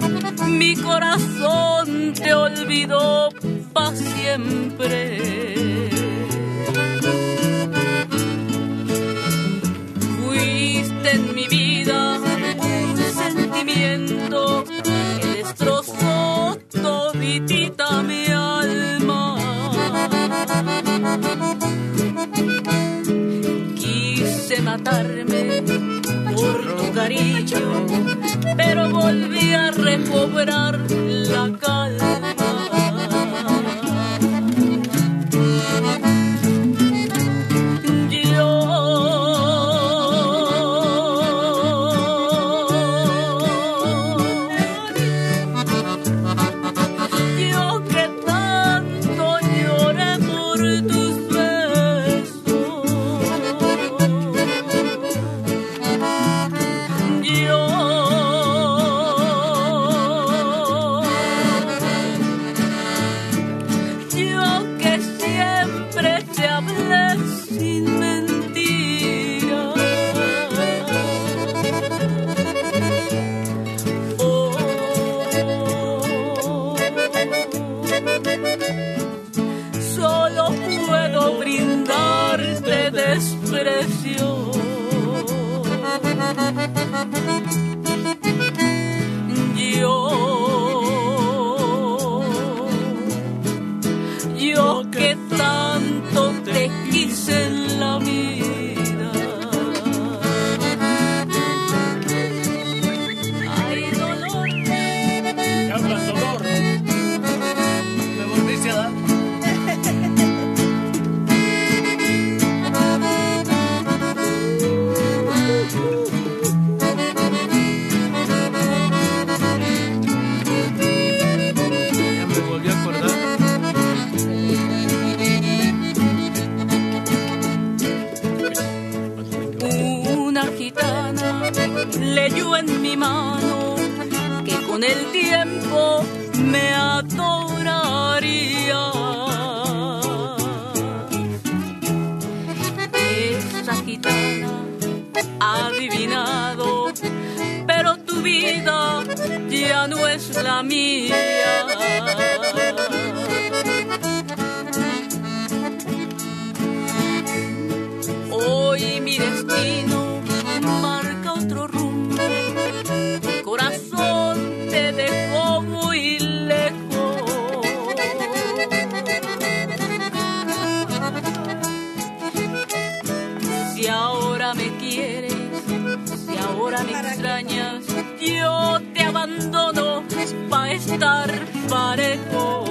mi corazón te olvidó para siempre. Por tu cariño, pero volví a recobrar la calma. Gitana adivinado, pero tu vida ya no es la mía. Hoy mi destino parejo.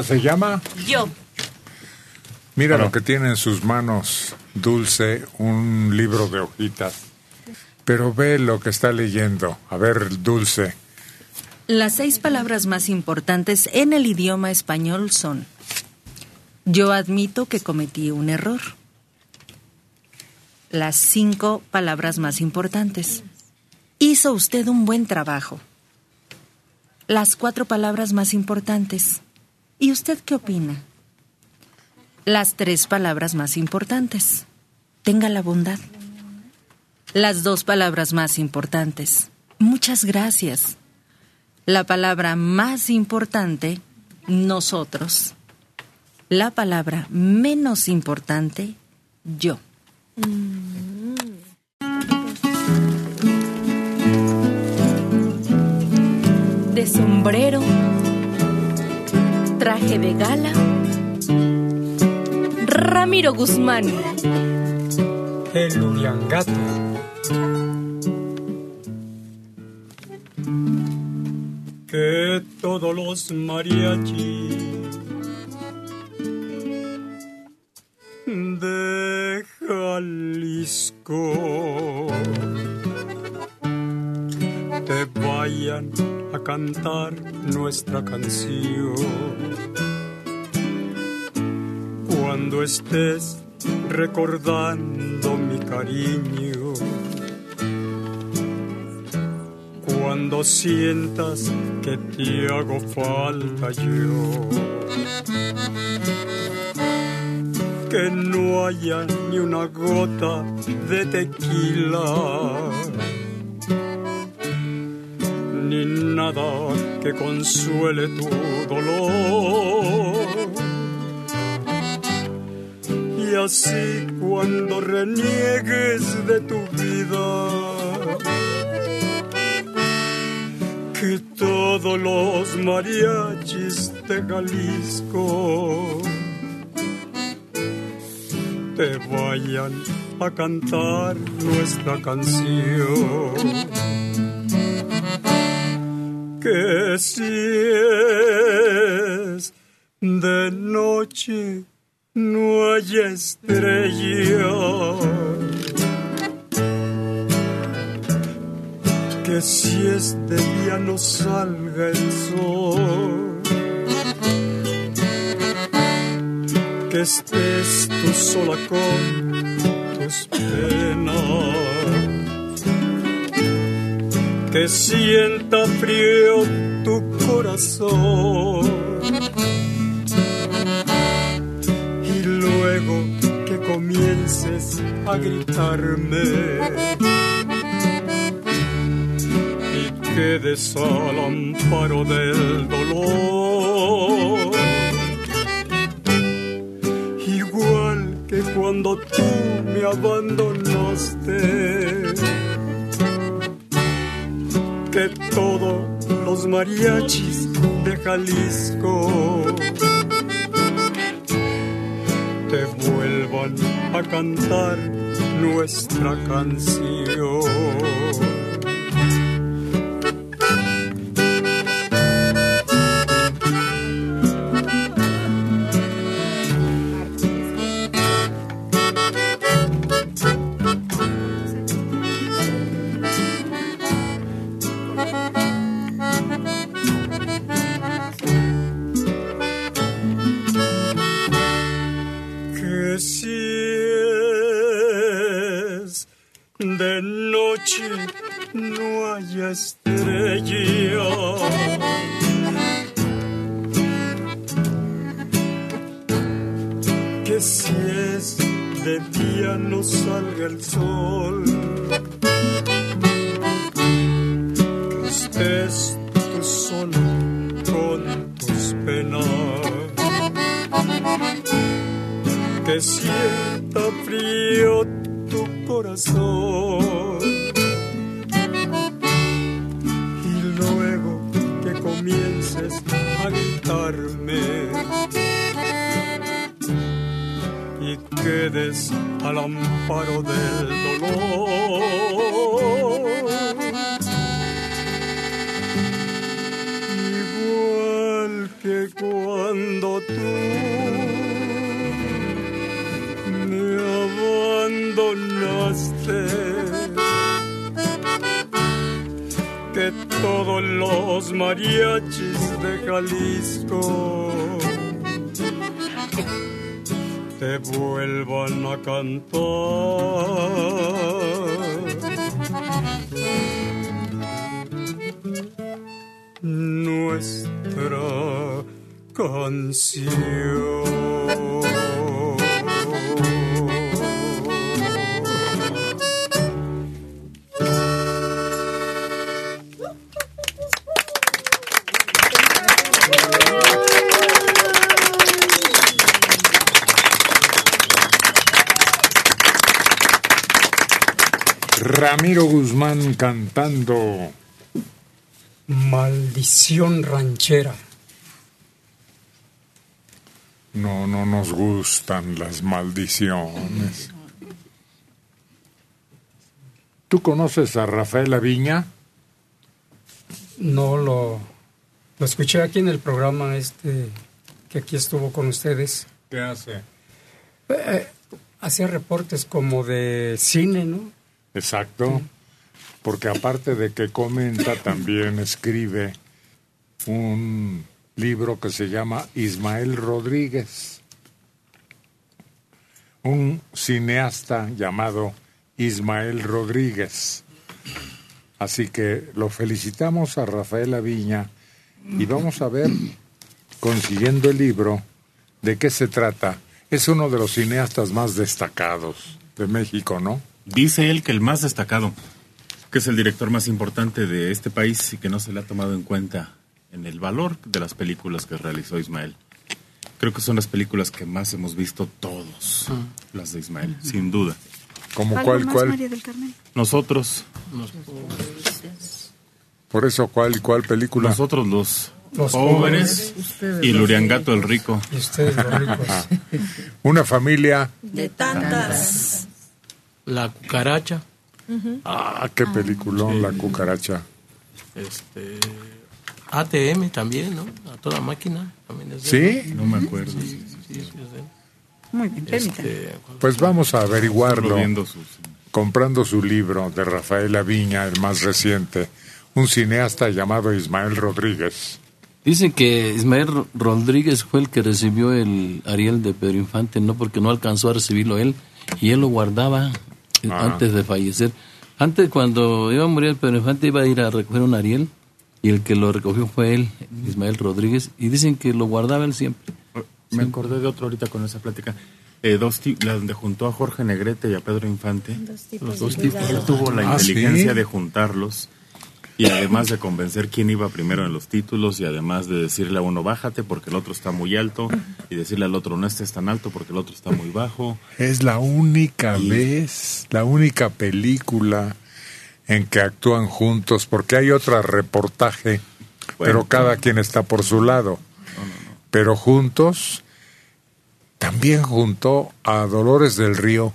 Esmeralda. ¿Esta se llama? Yo. Mira lo que tiene en sus manos Dulce, un libro de hojitas. Pero ve lo que está leyendo. A ver, Dulce. Las seis palabras más importantes en el idioma español son Yo admito que cometí un error. Las cinco palabras más importantes. Hizo usted un buen trabajo. Las cuatro palabras más importantes. ¿Y usted qué opina? Las tres palabras más importantes. Tenga la bondad. Las dos palabras más importantes. Muchas gracias. La palabra más importante, nosotros. La palabra menos importante, yo. De sombrero, traje de gala, Ramiro Guzmán. El Uriangato. Que todos los mariachis de Jalisco te vayan a cantar nuestra canción. Cuando estés recordando mi cariño, cuando sientas que te hago falta yo, que no haya ni una gota de tequila, que consuele tu dolor. Y así cuando reniegues de tu vida, que todos los mariachis de Jalisco te vayan a cantar nuestra canción. Que si es de noche no hay estrella que si es de día no salga el sol. Que estés tú sola con tus penas. Que sienta frío tu corazón. Y luego que comiences a gritarme y quedes al amparo del dolor. Igual que cuando tú me abandonaste, que todos los mariachis de Jalisco te vuelvan a cantar nuestra canción. Noche no haya estrella. Que si es de día no salga el sol. Estés tú solo con tus penas que sienta frío tu corazón al amparo del dolor. Igual que cuando tú me abandonaste. Que todos los mariachis de Jalisco te vuelvan a cantar nuestra canción. Ramiro Guzmán cantando Maldición ranchera. No, no nos gustan las maldiciones. ¿Tú conoces a Rafael Aviña? No lo, lo escuché aquí en el programa este que aquí estuvo con ustedes. ¿Qué hace? Eh, hacía reportes como de cine, ¿no? Exacto. Porque aparte de que comenta, también escribe un libro que se llama Ismael Rodríguez. Un cineasta llamado Ismael Rodríguez. Así que lo felicitamos a Rafael Aviña y vamos a ver, consiguiendo el libro, de qué se trata. Es uno de los cineastas más destacados de México, ¿no? Dice él que el más destacado, que es el director más importante de este país y que no se le ha tomado en cuenta en el valor de las películas que realizó Ismael. Creo que son las películas que más hemos visto todos, las de Ismael, sin duda. ¿Como ¿Algo cuál, más, cuál? María del Carmen? Nosotros, Por eso, ¿cuál, cuál película? nosotros los, Los jóvenes jóvenes, ustedes y los Luriangato el rico. Y ustedes los ricos. Una familia. De tantas. La cucaracha. Ah, qué peliculón, La Cucaracha. Este, ATM también, ¿no? A toda máquina. También es de ¿Sí? No me acuerdo. Sí, sí. Muy bien. Este, Pues vamos a averiguarlo. Sus- comprando su libro de Rafael Aviña, el más reciente, un cineasta llamado Ismael Rodríguez. Dicen que Ismael Rodríguez fue el que recibió el Ariel de Pedro Infante, no porque no alcanzó a recibirlo él, y él lo guardaba Ah. antes de fallecer. Antes, cuando iba a morir Pedro Infante, iba a ir a recoger un Ariel, y el que lo recogió fue él, Ismael Rodríguez, y dicen que lo guardaba él siempre. Me acordé de otro ahorita con esa plática. Eh, dos la donde juntó a Jorge Negrete y a Pedro Infante. Dos tipos Los dos tipos. Él tuvo la Ah, inteligencia ¿sí? de juntarlos y además de convencer quién iba primero en los títulos y además de decirle a uno bájate porque el otro está muy alto y decirle al otro no estés tan alto porque el otro está muy bajo. Es la única vez, la única película en que actúan juntos, porque hay otro reportaje, pero cada quien está por su lado. Pero juntos, también juntó a Dolores del Río.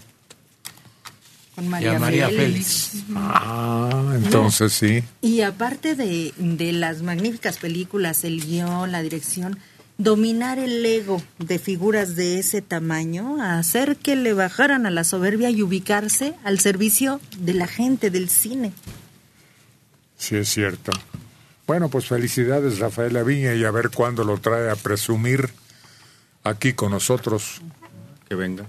Con Y María, a María Félix. Félix. Ah, entonces sí. Y aparte de, de las magníficas películas, el guion, la dirección, dominar el ego de figuras de ese tamaño, hacer que le bajaran a la soberbia y ubicarse al servicio de la gente del cine. Sí, es cierto. Bueno, pues felicidades, Rafael Aviña, y a ver cuándo lo trae a presumir aquí con nosotros. Que venga.